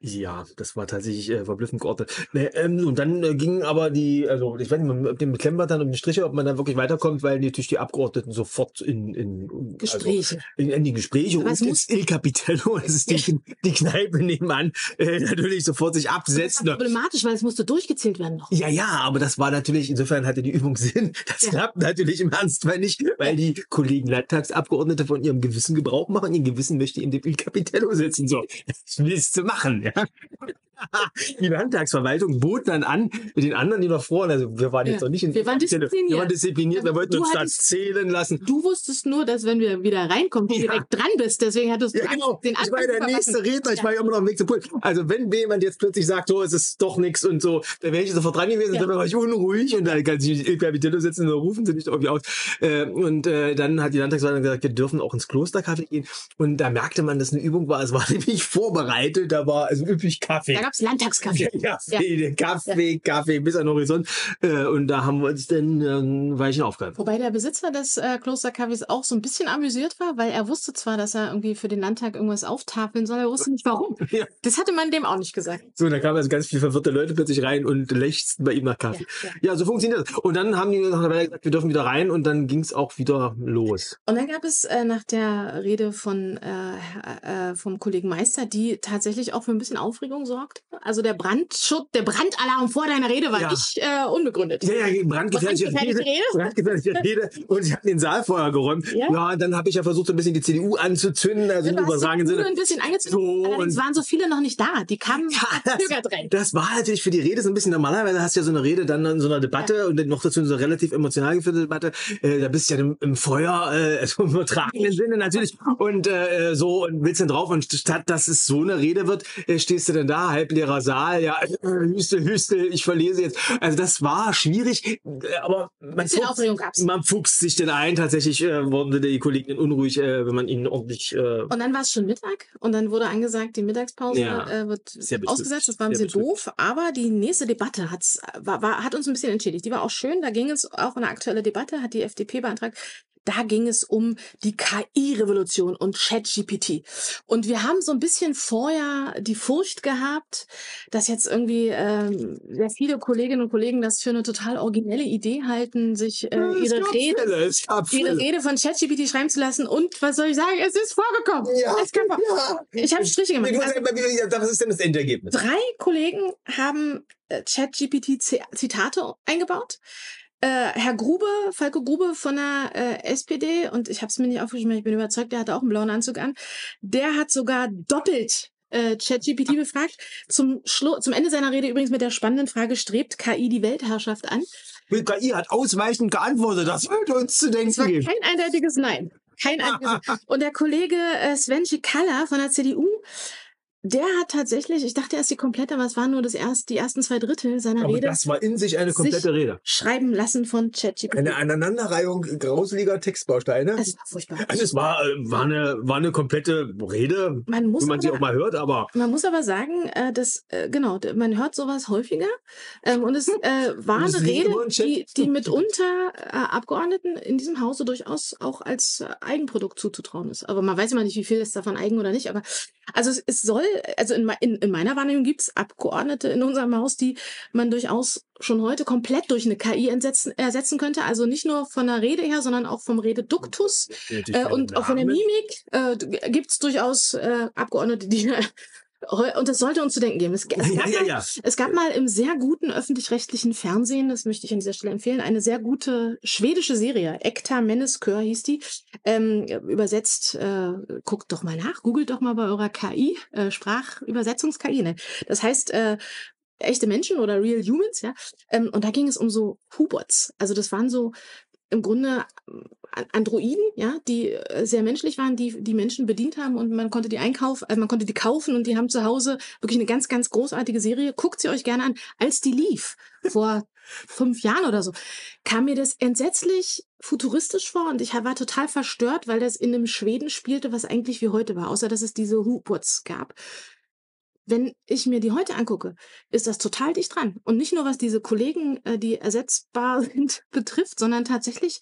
Speaker 2: Ja, das war tatsächlich äh, verblüffend geordnet. Nee, ähm, und dann äh, gingen aber die, also ich weiß nicht, mit dem Klemmbrettern und den Striche, ob man dann wirklich weiterkommt, weil natürlich die Abgeordneten sofort in, in also
Speaker 1: Gespräche.
Speaker 2: in, in die Gespräche
Speaker 1: es
Speaker 2: und ins Il Capitello, (laughs) das ist die, die Kneipe nebenan, äh, natürlich sofort sich
Speaker 1: das
Speaker 2: absetzen.
Speaker 1: war problematisch, weil es musste durchgezählt werden noch.
Speaker 2: Ja, ja, aber das war natürlich, insofern hatte die Übung (laughs) Sinn. Das
Speaker 1: Ja.
Speaker 2: klappt natürlich im Ernstfall nicht, weil die Kollegen Landtagsabgeordnete von ihrem Gewissen Gebrauch machen. Ihr Gewissen möchte in dem Il Capitello sitzen. So, (laughs) das willst du machen, ja. (laughs) Die Landtagsverwaltung bot dann an, den anderen, die noch vor, also wir waren jetzt
Speaker 1: Ja.
Speaker 2: noch nicht in
Speaker 1: Wir waren
Speaker 2: Wir
Speaker 1: diszipliniert.
Speaker 2: waren diszipliniert, wir wollten
Speaker 1: Du
Speaker 2: uns das
Speaker 1: hattest-
Speaker 2: zählen lassen.
Speaker 1: Du wusstest nur, dass wenn wir wieder reinkommen, du
Speaker 2: Ja.
Speaker 1: direkt dran bist. Deswegen hattest du
Speaker 2: Ja, genau.
Speaker 1: Den
Speaker 2: ich war
Speaker 1: Anfang
Speaker 2: ja
Speaker 1: zu
Speaker 2: der nächste
Speaker 1: verpassen.
Speaker 2: Redner, ich war ja immer noch am Weg zum Pult. Also wenn jemand jetzt plötzlich sagt, so, es ist doch nichts und so, dann wäre ich sofort dran gewesen,
Speaker 1: Ja.
Speaker 2: dann war ich unruhig und dann kann ich Il Capitello sitzen und dann rufen sie nicht irgendwie aus. Äh, und äh, dann hat die Landtagsverwaltung gesagt, wir dürfen auch ins Klostercafé gehen. Und da merkte man, dass eine Übung war. Es war (laughs) nämlich vorbereitet, da war also üppig Kaffee.
Speaker 1: Da gab's Landtagskaffee. (laughs)
Speaker 2: Kaffee, Kaffee, Kaffee bis an den Horizont. Äh, und da haben wir uns dann äh, ein Weilchen aufgehalten.
Speaker 1: Wobei der Besitzer des äh, Klostercafés auch so ein bisschen amüsiert war, weil er wusste zwar, dass er irgendwie für den Landtag irgendwas auftafeln soll, er wusste nicht warum. (laughs)
Speaker 2: Ja.
Speaker 1: Das hatte man dem auch nicht gesagt.
Speaker 2: So, und da kamen also ganz viele verwirrte Leute plötzlich rein und lechzten bei ihm nach Kaffee.
Speaker 1: Ja,
Speaker 2: Ja, so funktioniert das. Und dann haben die nach einer Weile gesagt, wir dürfen wieder rein und dann ging es auch wieder los.
Speaker 1: Und dann gab es äh, nach der Rede von äh, äh, vom Kollegen Meister, die tatsächlich auch für ein bisschen Aufregung sorgte. Also der Brandschutz, der Brandalarm vor deiner Rede war
Speaker 2: Ja.
Speaker 1: nicht äh, unbegründet.
Speaker 2: Ja, ja, brandgefährliche
Speaker 1: Brandgefährliche
Speaker 2: Rede. Brandgefährliche Rede. Und sie hatten den Saal vorher geräumt.
Speaker 1: Ja.
Speaker 2: Ja, dann habe ich ja versucht, so ein bisschen die CDU anzuzünden, also im übertragenen Sinne.
Speaker 1: ein bisschen angezündet.
Speaker 2: So,
Speaker 1: Allerdings
Speaker 2: und-
Speaker 1: waren so viele noch nicht da. Die kamen
Speaker 2: Ja, das, das war natürlich für die Rede so ein bisschen normalerweise hast du ja so eine Rede dann in so einer Debatte und dann noch dazu so eine relativ emotional geführte Debatte. Äh, da bist du ja im, im Feuer, äh, also im übertragenen Sinne natürlich und äh, so und willst dann drauf und statt dass es so eine Rede wird, äh, stehst du dann da, halbleerer Saal, ja, äh, Hüstel, Hüstel, ich verlese jetzt. Also das war schwierig, äh, aber man fuchst, man fuchst sich denn ein. Tatsächlich äh, wurden die Kollegen unruhig, äh, wenn man ihnen ordentlich äh,
Speaker 1: Und dann war es schon Mittag und dann wurde angesagt, die Mittagspause
Speaker 2: Ja.
Speaker 1: äh, wird ausgesetzt. Das war ein bisschen doof, aber die nächste Debatte hat's, war, war, hat uns ein bisschen entschädigt. Die war auch schön. Da ging es auch um eine aktuelle Debatte, hat die FDP beantragt, Da ging es um die KI-Revolution und ChatGPT. Und wir haben so ein bisschen vorher die Furcht gehabt, dass jetzt irgendwie ähm, sehr viele Kolleginnen und Kollegen das für eine total originelle Idee halten, sich äh, ihre, Rede, ihre. Rede von ChatGPT schreiben zu lassen. Und was soll ich sagen? Es ist vorgekommen.
Speaker 2: Ja,
Speaker 1: es kam vor.
Speaker 2: ja.
Speaker 1: Ich habe Striche gemacht.
Speaker 2: Was ist denn das Endergebnis?
Speaker 1: drei Kollegen haben äh, ChatGPT-Zitate eingebaut. Äh, Herr Grube, Falco Grube von der äh, SPD, und ich habe es mir nicht aufgeschrieben, ich bin überzeugt, der hatte auch einen blauen Anzug an, der hat sogar doppelt äh, ChatGPT befragt. Zum, Schlu zum Ende seiner Rede übrigens mit der spannenden Frage, strebt KI die Weltherrschaft an?
Speaker 2: Die KI hat ausweichend geantwortet. Das würde uns zu denken
Speaker 1: Es war
Speaker 2: geben.
Speaker 1: kein eindeutiges Nein. Kein eindeutiges. (laughs) Und der Kollege äh, Sven Schikala von der CDU, der hat tatsächlich, ich dachte erst die komplette, aber es waren nur das erst, die ersten zwei Drittel seiner
Speaker 2: Aber
Speaker 1: Rede,
Speaker 2: das war in sich eine komplette
Speaker 1: sich
Speaker 2: Rede.
Speaker 1: schreiben lassen von ChatGPT.
Speaker 2: Eine Aneinanderreihung grauseliger Textbausteine.
Speaker 1: Es war furchtbar.
Speaker 2: Also es war, äh, war, eine, war eine komplette Rede,
Speaker 1: Man muss,
Speaker 2: wie man sie auch
Speaker 1: aber,
Speaker 2: mal hört, aber
Speaker 1: man muss aber sagen, äh, dass, äh, genau, man hört sowas häufiger. Ähm, und es war eine Rede, die, die mitunter Abgeordneten in diesem Hause durchaus auch als Eigenprodukt zuzutrauen ist. Aber man weiß immer nicht, wie viel ist davon eigen oder nicht. Aber also es, es soll, also in, in, in meiner Wahrnehmung gibt es Abgeordnete in unserem Haus, die man durchaus schon heute komplett durch eine KI entsetzen, ersetzen könnte. Also nicht nur von der Rede her, sondern auch vom Rededuktus. Äh, und auch von der Mimik äh, gibt es durchaus äh, Abgeordnete, die und das sollte uns zu denken geben. Es, es,
Speaker 2: Ja,
Speaker 1: gab
Speaker 2: ja,
Speaker 1: mal,
Speaker 2: ja.
Speaker 1: es gab mal im sehr guten öffentlich-rechtlichen Fernsehen, das möchte ich an dieser Stelle empfehlen, eine sehr gute schwedische Serie. Ekta Menneskör hieß die. Ähm, übersetzt, äh, guckt doch mal nach, googelt doch mal bei eurer KI, äh, Sprachübersetzungs-KI. Ne? Das heißt, äh, echte Menschen oder Real Humans, ja. Ähm, und da ging es um so Hubots. Also das waren so im Grunde äh, Androiden, ja, die äh, sehr menschlich waren, die die Menschen bedient haben und man konnte die einkaufen, also man konnte die kaufen und die haben zu Hause wirklich eine ganz, ganz großartige Serie. Guckt sie euch gerne an. Als die lief, vor (laughs) fünf Jahren oder so, kam mir das entsetzlich futuristisch vor und ich war total verstört, weil das in einem Schweden spielte, was eigentlich wie heute war, außer dass es diese Hubots gab. Wenn ich mir die heute angucke, ist das total dicht dran. Und nicht nur was diese Kollegen, äh, die ersetzbar (laughs) sind, betrifft, sondern tatsächlich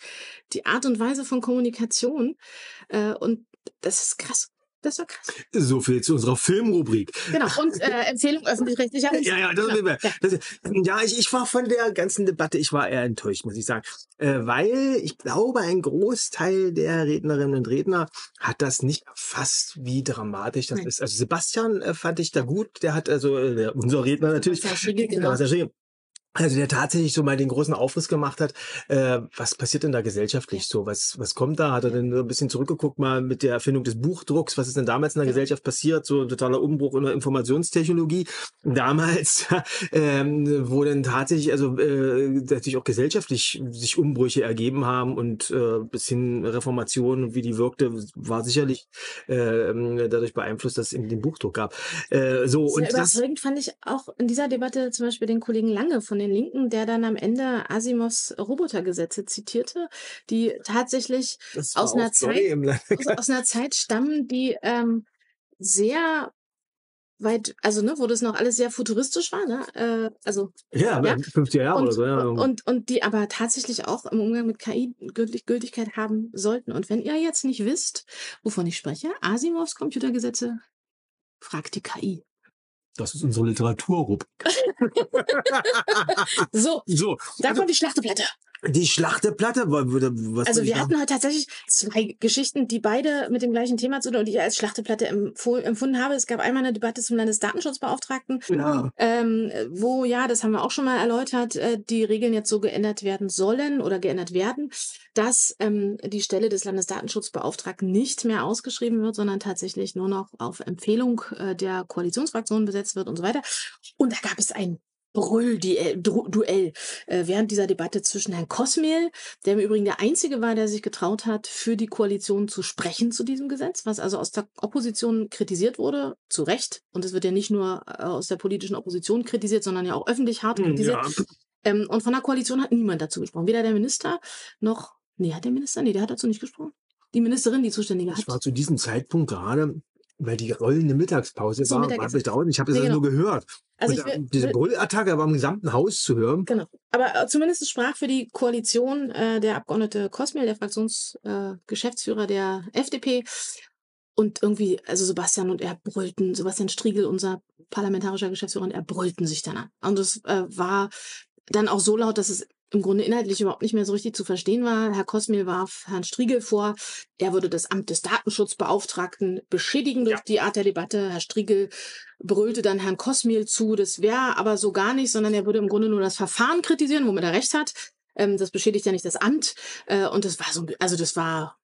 Speaker 1: die Art und Weise von Kommunikation. Äh, und das ist krass. Das war krass.
Speaker 2: so viel zu unserer Filmrubrik.
Speaker 1: Genau. Und äh, Empfehlung öffentlich-rechtlicher.
Speaker 2: Ja, ja, das,
Speaker 1: Genau. Ja.
Speaker 2: das, ja ich, ich war von der ganzen Debatte, ich war eher enttäuscht, muss ich sagen. Äh, weil ich glaube, ein Großteil der Rednerinnen und Redner hat das nicht erfasst, wie dramatisch das
Speaker 1: Nein.
Speaker 2: ist. Also Sebastian äh, fand ich da gut, der hat also, äh, unser Redner natürlich,
Speaker 1: Sebastian Schiegel, genau.
Speaker 2: Sebastian Schiegel, also der tatsächlich so mal den großen Aufriss gemacht hat, äh, was passiert denn da gesellschaftlich so? Was, was kommt da? Hat er denn so ein bisschen zurückgeguckt mal mit der Erfindung des Buchdrucks? Was ist denn damals in der
Speaker 1: Ja.
Speaker 2: Gesellschaft passiert? So ein totaler Umbruch in der Informationstechnologie. Damals, (laughs) ähm, wo dann tatsächlich, also äh, natürlich auch gesellschaftlich sich Umbrüche ergeben haben und äh, bis hin Reformation, wie die wirkte, war sicherlich äh, dadurch beeinflusst, dass es eben den Buchdruck gab. Äh, so,
Speaker 1: Sehr
Speaker 2: und das,
Speaker 1: fand ich auch in dieser Debatte zum Beispiel den Kollegen Lange von den Linken, der dann am Ende Asimovs Robotergesetze zitierte, die tatsächlich aus einer Zeit- aus, aus einer Zeit stammen, die ähm, sehr weit, also ne, wo das noch alles sehr futuristisch war, ne? Äh, also
Speaker 2: Ja,
Speaker 1: Ja.
Speaker 2: 50er Jahre
Speaker 1: und,
Speaker 2: oder so, ja.
Speaker 1: und, und die aber tatsächlich auch im Umgang mit KI Gültig, Gültigkeit haben sollten. Und wenn ihr jetzt nicht wisst, wovon ich spreche, Asimovs Computergesetze, fragt die KI.
Speaker 2: Das ist unsere Literaturrubrik. (laughs) (laughs)
Speaker 1: So,
Speaker 2: so,
Speaker 1: da
Speaker 2: also,
Speaker 1: kommt die Schlachteplatte.
Speaker 2: Die Schlachteplatte, wa- wa- was
Speaker 1: Also wir
Speaker 2: sagen?
Speaker 1: hatten heute tatsächlich zwei Geschichten, die beide mit dem gleichen Thema zu tun und die ich als Schlachteplatte empfunden habe. Es gab einmal eine Debatte zum Landesdatenschutzbeauftragten,
Speaker 2: Ja.
Speaker 1: ähm, wo, ja, das haben wir auch schon mal erläutert, äh, die Regeln jetzt so geändert werden sollen oder geändert werden, dass ähm, die Stelle des Landesdatenschutzbeauftragten nicht mehr ausgeschrieben wird, sondern tatsächlich nur noch auf Empfehlung äh, der Koalitionsfraktion besetzt wird und so weiter. Und da gab es ein Brüllduell äh, während dieser Debatte zwischen Herrn Kosmel, der im Übrigen der Einzige war, der sich getraut hat, für die Koalition zu sprechen zu diesem Gesetz, was also aus der Opposition kritisiert wurde, zu Recht. Und es wird ja nicht nur äh, aus der politischen Opposition kritisiert, sondern ja auch öffentlich hart kritisiert.
Speaker 2: Hm, Ja,
Speaker 1: Ähm, und von der Koalition hat niemand dazu gesprochen. Weder der Minister noch, nee, hat der Minister? Nee, der hat dazu nicht gesprochen. Die Ministerin, die Zuständige
Speaker 2: ich
Speaker 1: hat.
Speaker 2: war zu diesem Zeitpunkt gerade weil die rollende Mittagspause
Speaker 1: Zum
Speaker 2: war, war ich draußen. Ich habe es
Speaker 1: Nee, genau.
Speaker 2: nur gehört.
Speaker 1: Also will-
Speaker 2: diese Brüllattacke war im gesamten Haus zu hören.
Speaker 1: Genau. Aber äh, zumindest es sprach für die Koalition äh, der Abgeordnete Kosmil, der Fraktionsgeschäftsführer äh, der FDP. Und irgendwie, also Sebastian und er brüllten, Sebastian Striegel, unser parlamentarischer Geschäftsführer, und er brüllten sich danach. Und es äh, war dann auch so laut, dass es im Grunde inhaltlich überhaupt nicht mehr so richtig zu verstehen war. Herr Kosmil warf Herrn Striegel vor, er würde das Amt des Datenschutzbeauftragten beschädigen durch
Speaker 2: Ja.
Speaker 1: die Art der Debatte. Herr Striegel brüllte dann Herrn Kosmil zu, das wäre aber so gar nicht, sondern er würde im Grunde nur das Verfahren kritisieren, womit er recht hat. Ähm, das beschädigt ja nicht das Amt. Äh, und das war so, also das war,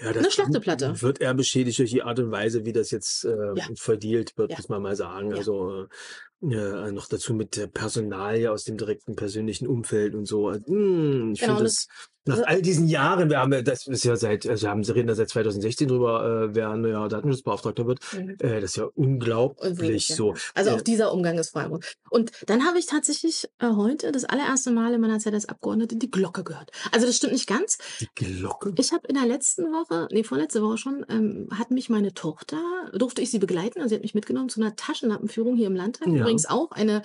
Speaker 2: Ja,
Speaker 1: Eine Schlachteplatte.
Speaker 2: Wird er beschädigt durch die Art und Weise, wie das jetzt äh,
Speaker 1: Ja.
Speaker 2: verdealt wird,
Speaker 1: Ja.
Speaker 2: muss man mal sagen.
Speaker 1: Ja.
Speaker 2: Also äh, äh, noch dazu mit der Personalie aus dem direkten persönlichen Umfeld und so. Also, mh, ich
Speaker 1: Genau,
Speaker 2: finde
Speaker 1: und
Speaker 2: das, nach all diesen Jahren, wir haben ja, das ist ja seit, also wir haben, wir reden ja seit 2016 drüber, äh, wer ein neuer Datenschutzbeauftragter wird.
Speaker 1: Mhm.
Speaker 2: Äh, das ist ja unglaublich
Speaker 1: Unwürdig, ja.
Speaker 2: so.
Speaker 1: Also
Speaker 2: Äh,
Speaker 1: auch dieser Umgang ist Freiburg. Und dann habe ich tatsächlich äh, heute das allererste Mal in meiner Zeit als Abgeordnete die Glocke gehört. Also das stimmt nicht ganz.
Speaker 2: die Glocke.
Speaker 1: Ich habe in der letzten Woche, nee, vorletzte Woche schon, ähm, hat mich meine Tochter, durfte ich sie begleiten, also sie hat mich mitgenommen zu einer Taschenlampenführung hier im Landtag.
Speaker 2: Ja.
Speaker 1: Übrigens auch eine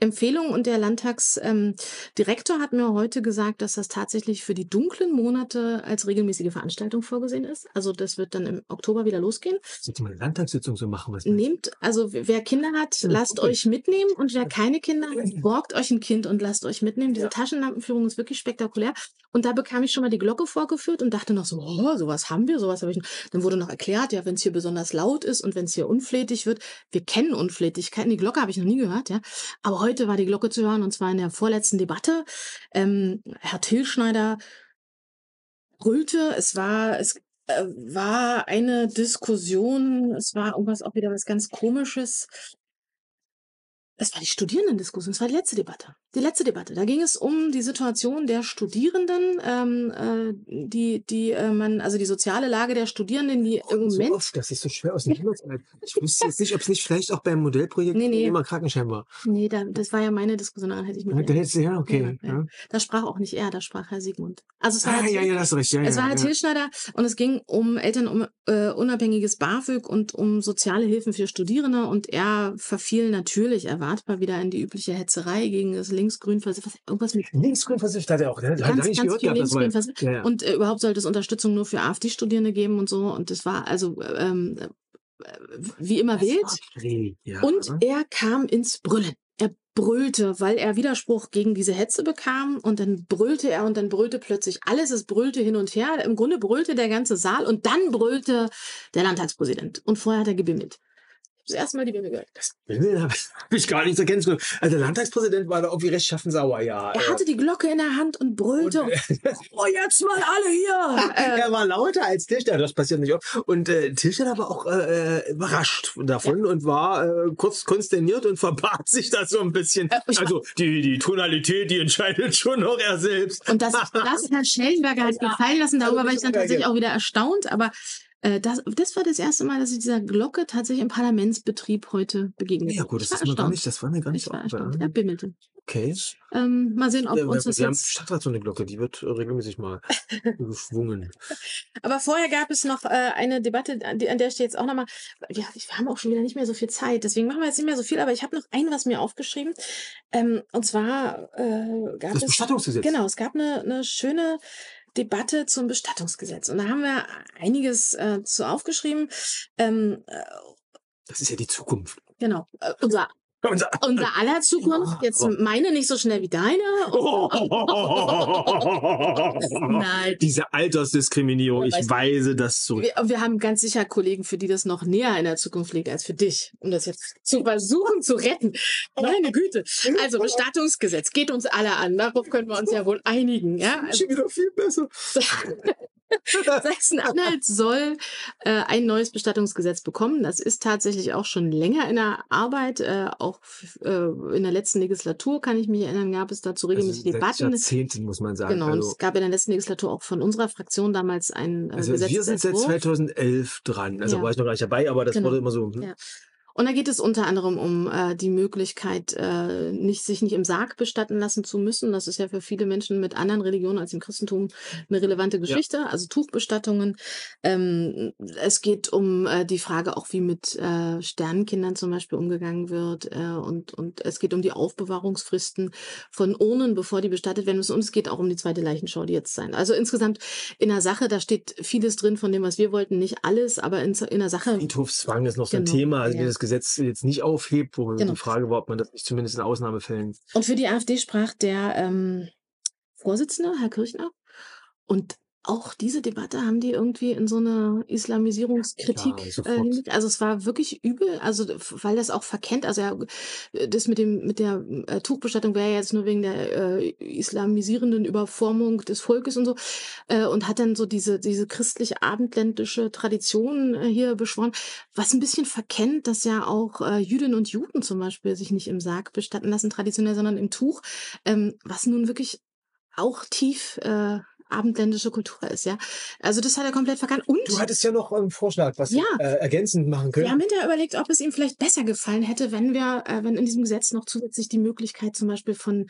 Speaker 1: Empfehlung und der Landtagsdirektor ähm, hat mir heute gesagt, dass das tatsächlich für die dunklen Monate als regelmäßige Veranstaltung vorgesehen ist. Also das wird dann im Oktober wieder losgehen.
Speaker 2: Sollte mal eine Landtagssitzung so machen? Was?
Speaker 1: Nehmt, also wer Kinder hat,
Speaker 2: Ja,
Speaker 1: lasst
Speaker 2: okay.
Speaker 1: euch mitnehmen und wer keine Kinder hat, borgt euch ein Kind und lasst euch mitnehmen. Diese
Speaker 2: Ja.
Speaker 1: Taschenlampenführung ist wirklich spektakulär. Und da bekam ich schon mal die Glocke vorgeführt und dachte noch so, oh, sowas haben wir, sowas habe ich. noch. Dann wurde noch erklärt, ja, wenn es hier besonders laut ist und wenn es hier unflätig wird, wir kennen Unflätigkeiten. Die Glocke habe ich noch nie gehört, ja. Aber heute war die Glocke zu hören und zwar in der vorletzten Debatte. Ähm, Herr Tilschneider brüllte, es war, es äh, war eine Diskussion, es war irgendwas auch wieder was ganz Komisches. Es war die Studierendendiskussion, es war die letzte Debatte. Die letzte Debatte. Da ging es um die Situation der Studierenden, ähm, äh, die, die äh, man, also die soziale Lage der Studierenden, die im
Speaker 2: so
Speaker 1: Moment
Speaker 2: oft, das ist so schwer aus dem Himmelsleid. Ich wüsste jetzt nicht, ob es nicht vielleicht auch beim Modellprojekt
Speaker 1: Nee, nee.
Speaker 2: immer Krankenschein war.
Speaker 1: Nee, da, das war ja meine Diskussion, daran hätte ich mich.
Speaker 2: Ja, da hättest du, ja, okay.
Speaker 1: Ja, ja.
Speaker 2: Ja.
Speaker 1: Da sprach auch nicht er, da sprach Herr Siegmund. Also es war
Speaker 2: Ah,
Speaker 1: Herr
Speaker 2: ja,
Speaker 1: Til-
Speaker 2: ja, das ist recht. Ja,
Speaker 1: es
Speaker 2: ja,
Speaker 1: war Herr
Speaker 2: ja.
Speaker 1: Tilschneider und es ging um Eltern um äh, unabhängiges BAföG und um soziale Hilfen für Studierende und er verfiel natürlich erwartbar wieder in die übliche Hetzerei gegen das linksgrün was irgendwas mit
Speaker 2: Linksgrün versichert hat er auch. Ne?
Speaker 1: Ganz, ganz
Speaker 2: gehört gehabt,
Speaker 1: linksgrün.
Speaker 2: Ja, ja.
Speaker 1: Und äh, überhaupt sollte es Unterstützung nur für AfD-Studierende geben und so. Und das war also ähm, äh, wie immer wild.
Speaker 2: Ja.
Speaker 1: Und er kam ins Brüllen. Er brüllte, weil er Widerspruch gegen diese Hetze bekam und dann brüllte er und dann brüllte plötzlich alles, es brüllte hin und her. Im Grunde brüllte der ganze Saal und dann brüllte der Landtagspräsident. Und vorher hat er gebimmelt. Das erste Mal die Bimmel gehört.
Speaker 2: das Bimmel (laughs) habe ich gar nicht so kennengelernt. Also der Landtagspräsident war da irgendwie recht schaffensauer, ja.
Speaker 1: Er hatte die Glocke in der Hand und brüllte. Und, (laughs) oh, jetzt mal alle hier! (laughs) Äh,
Speaker 2: er war lauter als Tischler, das passiert nicht oft. Und äh, Tischler war auch äh, überrascht davon und war äh, kurz konsterniert und verbat sich da so ein bisschen.
Speaker 1: Äh,
Speaker 2: also die, die Tonalität, die entscheidet schon noch er selbst.
Speaker 1: Und das, das Herr Schellenberger hat gefallen lassen, darüber
Speaker 2: Also
Speaker 1: war ich dann tatsächlich auch wieder erstaunt. Aber das, das war das erste Mal, dass ich dieser Glocke tatsächlich im Parlamentsbetrieb heute begegnet
Speaker 2: Ja gut, das ist mir gar nicht, das war mir gar nicht
Speaker 1: erstaunt. Er bimmelte.
Speaker 2: Okay.
Speaker 1: Ähm, mal sehen, ob
Speaker 2: Ja,
Speaker 1: uns
Speaker 2: wir,
Speaker 1: das
Speaker 2: wir haben
Speaker 1: jetzt.
Speaker 2: Stadtrat so eine Glocke, die wird äh, regelmäßig mal (laughs) geschwungen.
Speaker 1: Aber vorher gab es noch äh, eine Debatte, an, der ich jetzt auch nochmal. Ja, wir haben auch schon wieder nicht mehr so viel Zeit, deswegen machen wir jetzt nicht mehr so viel, aber ich habe noch ein was mir aufgeschrieben. Ähm, und zwar äh, gab
Speaker 2: Das
Speaker 1: es.
Speaker 2: Bestattungsgesetz.
Speaker 1: Genau, es gab eine, eine schöne Debatte zum Bestattungsgesetz. Und da haben wir einiges äh, zu aufgeschrieben. Ähm, äh,
Speaker 2: Das ist ja die Zukunft.
Speaker 1: genau, äh, unser,
Speaker 2: Unser (laughs)
Speaker 1: unser aller Zukunft. Jetzt
Speaker 2: aber-
Speaker 1: meine nicht so schnell wie deine. (laughs) Nein.
Speaker 2: Diese Altersdiskriminierung, ich weise das zurück.
Speaker 1: Wir, wir haben ganz sicher Kollegen, für die das noch näher in der Zukunft liegt als für dich, um das jetzt zu versuchen zu retten. Meine Güte. Also Bestattungsgesetz geht uns alle an. Darauf können wir uns ja wohl einigen. Ja? Also,
Speaker 2: Schon wieder viel besser. (laughs)
Speaker 1: Sachsen-Anhalt soll äh, ein neues Bestattungsgesetz bekommen. Das ist tatsächlich auch schon länger in der Arbeit. Äh, auch äh, in der letzten Legislatur kann ich mich erinnern, gab es dazu regelmäßig
Speaker 2: also
Speaker 1: Debatten.
Speaker 2: Jahrzehnten muss man sagen.
Speaker 1: Genau, und
Speaker 2: also,
Speaker 1: es gab in der letzten Legislatur auch von unserer Fraktion damals ein äh,
Speaker 2: also wir sind seit
Speaker 1: Gesetzesentwurf.
Speaker 2: 2011 dran. Also
Speaker 1: Ja.
Speaker 2: war ich noch gar nicht dabei, aber das
Speaker 1: Genau.
Speaker 2: wurde immer so. hm.
Speaker 1: Ja. Und da geht es unter anderem um äh, die Möglichkeit, äh, nicht, sich nicht im Sarg bestatten lassen zu müssen. Das ist ja für viele Menschen mit anderen Religionen als im Christentum eine relevante Geschichte. Ja. Also Tuchbestattungen. Ähm, es geht um äh, die Frage auch, wie mit äh, Sternenkindern zum Beispiel umgegangen wird. Äh, und, und es geht um die Aufbewahrungsfristen von Urnen, bevor die bestattet werden müssen. Und es geht auch um die zweite Leichenschau, die jetzt sein. Also insgesamt in der Sache, da steht vieles drin von dem, was wir wollten. Nicht alles, aber in, in der Sache.
Speaker 2: Friedhofszwang ist noch so genau. ein Thema. Also ja. Gesetz jetzt nicht aufhebt, wo genau. die Frage war, ob man das nicht zumindest in Ausnahmefällen.
Speaker 1: Und für die AfD sprach der ähm, Vorsitzende, Herr Kirchner. Und auch diese Debatte haben die irgendwie in so eine Islamisierungskritik ja, äh, also es war wirklich übel also weil das auch verkennt also ja, das mit dem mit der äh, Tuchbestattung wäre jetzt nur wegen der äh, islamisierenden Überformung des Volkes und so äh, und hat dann so diese diese christlich abendländische Tradition äh, hier beschworen was ein bisschen verkennt dass ja auch äh, Jüdinnen und Juden zum Beispiel sich nicht im Sarg bestatten lassen traditionell sondern im Tuch ähm, was nun wirklich auch tief äh, abendländische Kultur ist, ja. Also das hat er komplett verkannt. Und
Speaker 2: du hattest ja noch einen Vorschlag, was ja, wir äh, ergänzend machen können.
Speaker 1: Wir haben hinterher überlegt, ob es ihm vielleicht besser gefallen hätte, wenn wir, äh, wenn in diesem Gesetz noch zusätzlich die Möglichkeit zum Beispiel von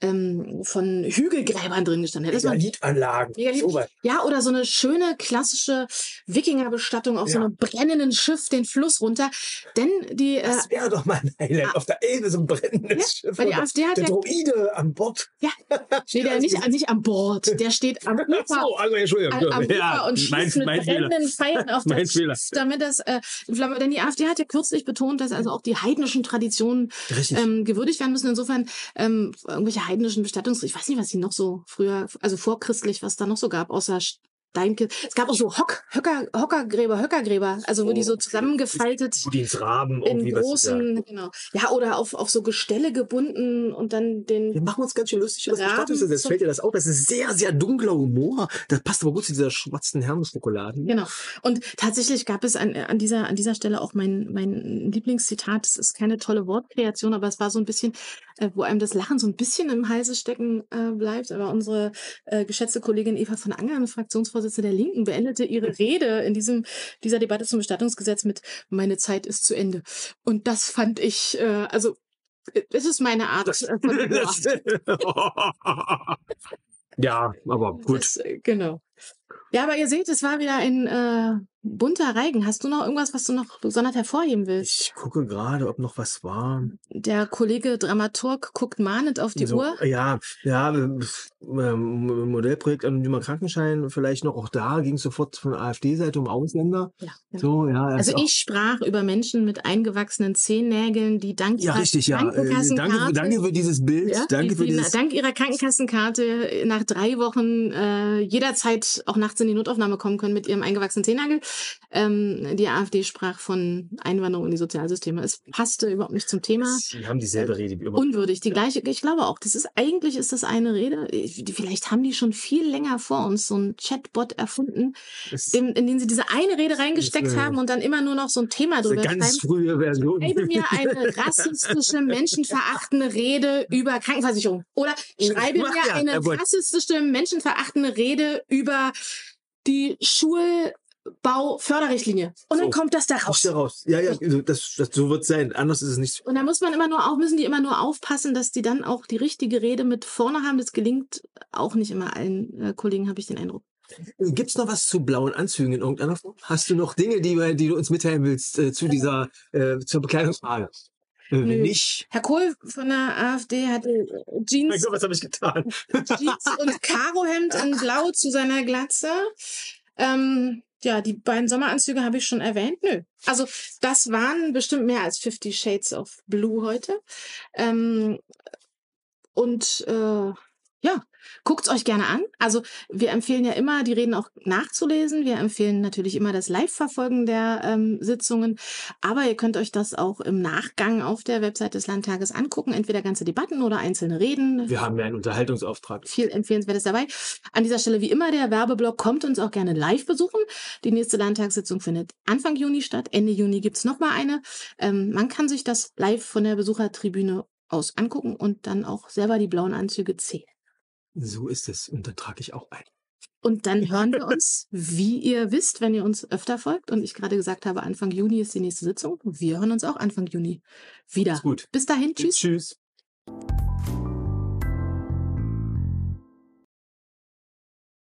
Speaker 1: ähm, von Hügelgräbern drin gestanden hätte.
Speaker 2: Megalithanlagen.
Speaker 1: Megalit ja, oder so eine schöne klassische Wikingerbestattung auf ja. so einem brennenden Schiff den Fluss runter. Denn die
Speaker 2: äh, Das wäre doch mal ein Highlight ah, auf der Elbe so ein brennendes ja, Schiff. Weil die AfD hat der ja, Droide an Bord.
Speaker 1: Ja, (laughs) nee, der nicht, nicht an Bord. Der steht am Ufer, so, also Entschuldigung. Am, am ja, und schießt mit brennenden Pfeilen auf (laughs) das Schiff, damit das äh, Flamme, denn die AfD hat ja kürzlich betont, dass also auch die heidnischen Traditionen ähm, gewürdigt werden müssen. Insofern ähm, irgendwelche heidnischen Bestattungs, ich weiß nicht, was sie noch so früher, also vorchristlich, was da noch so gab, außer Deinke. Es gab auch so Hock, Höcker, Hockergräber, Höckergräber, also wo oh, die so zusammengefaltet
Speaker 2: die ins Raben
Speaker 1: in großen, ja. genau. Ja, oder auf, auf so Gestelle gebunden und dann den.
Speaker 2: Wir machen uns ganz schön lustig über das Bestattungsgesetz. Fällt dir das auf? Das ist sehr, sehr dunkler Humor. Das passt aber gut zu dieser schwarzen Hermesschokolade.
Speaker 1: Genau. Und tatsächlich gab es an, an dieser, an dieser Stelle auch mein, mein Lieblingszitat. Es ist keine tolle Wortkreation, aber es war so ein bisschen, äh, wo einem das Lachen so ein bisschen im Halse stecken äh, bleibt. Aber unsere äh, geschätzte Kollegin Eva von Angern, Fraktionsvorsitzende der Linken, beendete ihre Rede in diesem, dieser Debatte zum Bestattungsgesetz mit Meine Zeit ist zu Ende. Und das fand ich, äh, also es ist meine Art das, äh, von (laughs) (laughs)
Speaker 2: Ja, aber gut. Das,
Speaker 1: äh, genau. Ja, aber ihr seht, es war wieder ein äh, bunter Reigen. Hast du noch irgendwas, was du noch besonders hervorheben willst?
Speaker 2: Ich gucke gerade, ob noch was war.
Speaker 1: Der Kollege Dramaturg guckt mahnend auf die so, Uhr.
Speaker 2: Ja, ja, ähm, Modellprojekt anonymer Krankenschein vielleicht noch. Auch da ging es sofort von AfD-Seite um Ausländer. Ja, ja. So, ja.
Speaker 1: Also ich sprach über Menschen mit eingewachsenen Zehennägeln, die dank
Speaker 2: ja, ihrer richtig, ja. Äh, danke, danke für dieses Bild. Ja, danke die, für dieses
Speaker 1: dank ihrer Krankenkassenkarte nach drei Wochen äh, jederzeit auch nachts in die Notaufnahme kommen können mit ihrem eingewachsenen Zehennagel. Ähm, die AfD sprach von Einwanderung in die Sozialsysteme. Es passte überhaupt nicht zum Thema.
Speaker 2: Sie haben dieselbe Rede.
Speaker 1: Wie Unwürdig. Die gleiche, ich glaube auch. Das ist, eigentlich ist das eine Rede. Vielleicht haben die schon viel länger vor uns so ein Chatbot erfunden, in, in den sie diese eine Rede reingesteckt ist, äh, haben und dann immer nur noch so ein Thema drüber
Speaker 2: schreiben. Ganz frühe Version.
Speaker 1: Schreibe mir eine (laughs) rassistische, menschenverachtende Rede über Krankenversicherung. Oder schreibe mir eine rassistische, menschenverachtende Rede über die Schul Bauförderrichtlinie. Und dann kommt das da raus. Da
Speaker 2: raus. Ja, ja, das, das, so wird sein. Anders ist es nicht.
Speaker 1: Und da muss man immer nur auch, müssen die immer nur aufpassen, dass die dann auch die richtige Rede mit vorne haben. Das gelingt auch nicht immer allen äh, Kollegen, habe ich den Eindruck.
Speaker 2: Gibt's noch was zu blauen Anzügen in irgendeiner Form? Hast du noch Dinge, die, die du uns mitteilen willst äh, zu dieser, äh, zur Bekleidungsfrage? Äh, nicht.
Speaker 1: Herr Kohl von der AfD hatte äh, Jeans.
Speaker 2: Mein Gott, was habe ich getan? (laughs)
Speaker 1: Jeans und Karohemd in Blau zu seiner Glatze. Ähm, ja, die beiden Sommeranzüge habe ich schon erwähnt. Nö. Also das waren bestimmt mehr als 50 Shades of Blue heute. Ähm, und äh, ja, Guckt's euch gerne an. Also wir empfehlen ja immer, die Reden auch nachzulesen. Wir empfehlen natürlich immer das Live-Verfolgen der ähm, Sitzungen. Aber ihr könnt euch das auch im Nachgang auf der Website des Landtages angucken. Entweder ganze Debatten oder einzelne Reden.
Speaker 2: Wir haben ja einen Unterhaltungsauftrag.
Speaker 1: Viel Empfehlenswertes dabei. An dieser Stelle wie immer der Werbeblock. Kommt uns auch gerne live besuchen. Die nächste Landtagssitzung findet Anfang Juni statt. Ende Juni gibt's noch mal eine. Ähm, man kann sich das live von der Besuchertribüne aus angucken und dann auch selber die blauen Anzüge zählen.
Speaker 2: So ist es. Und da trage ich auch ein.
Speaker 1: Und dann (laughs) hören wir uns, wie ihr wisst, wenn ihr uns öfter folgt und ich gerade gesagt habe, Anfang Juni ist die nächste Sitzung. Wir hören uns auch Anfang Juni wieder.
Speaker 2: Ist gut.
Speaker 1: Bis dahin, tschüss.
Speaker 2: Tschüss.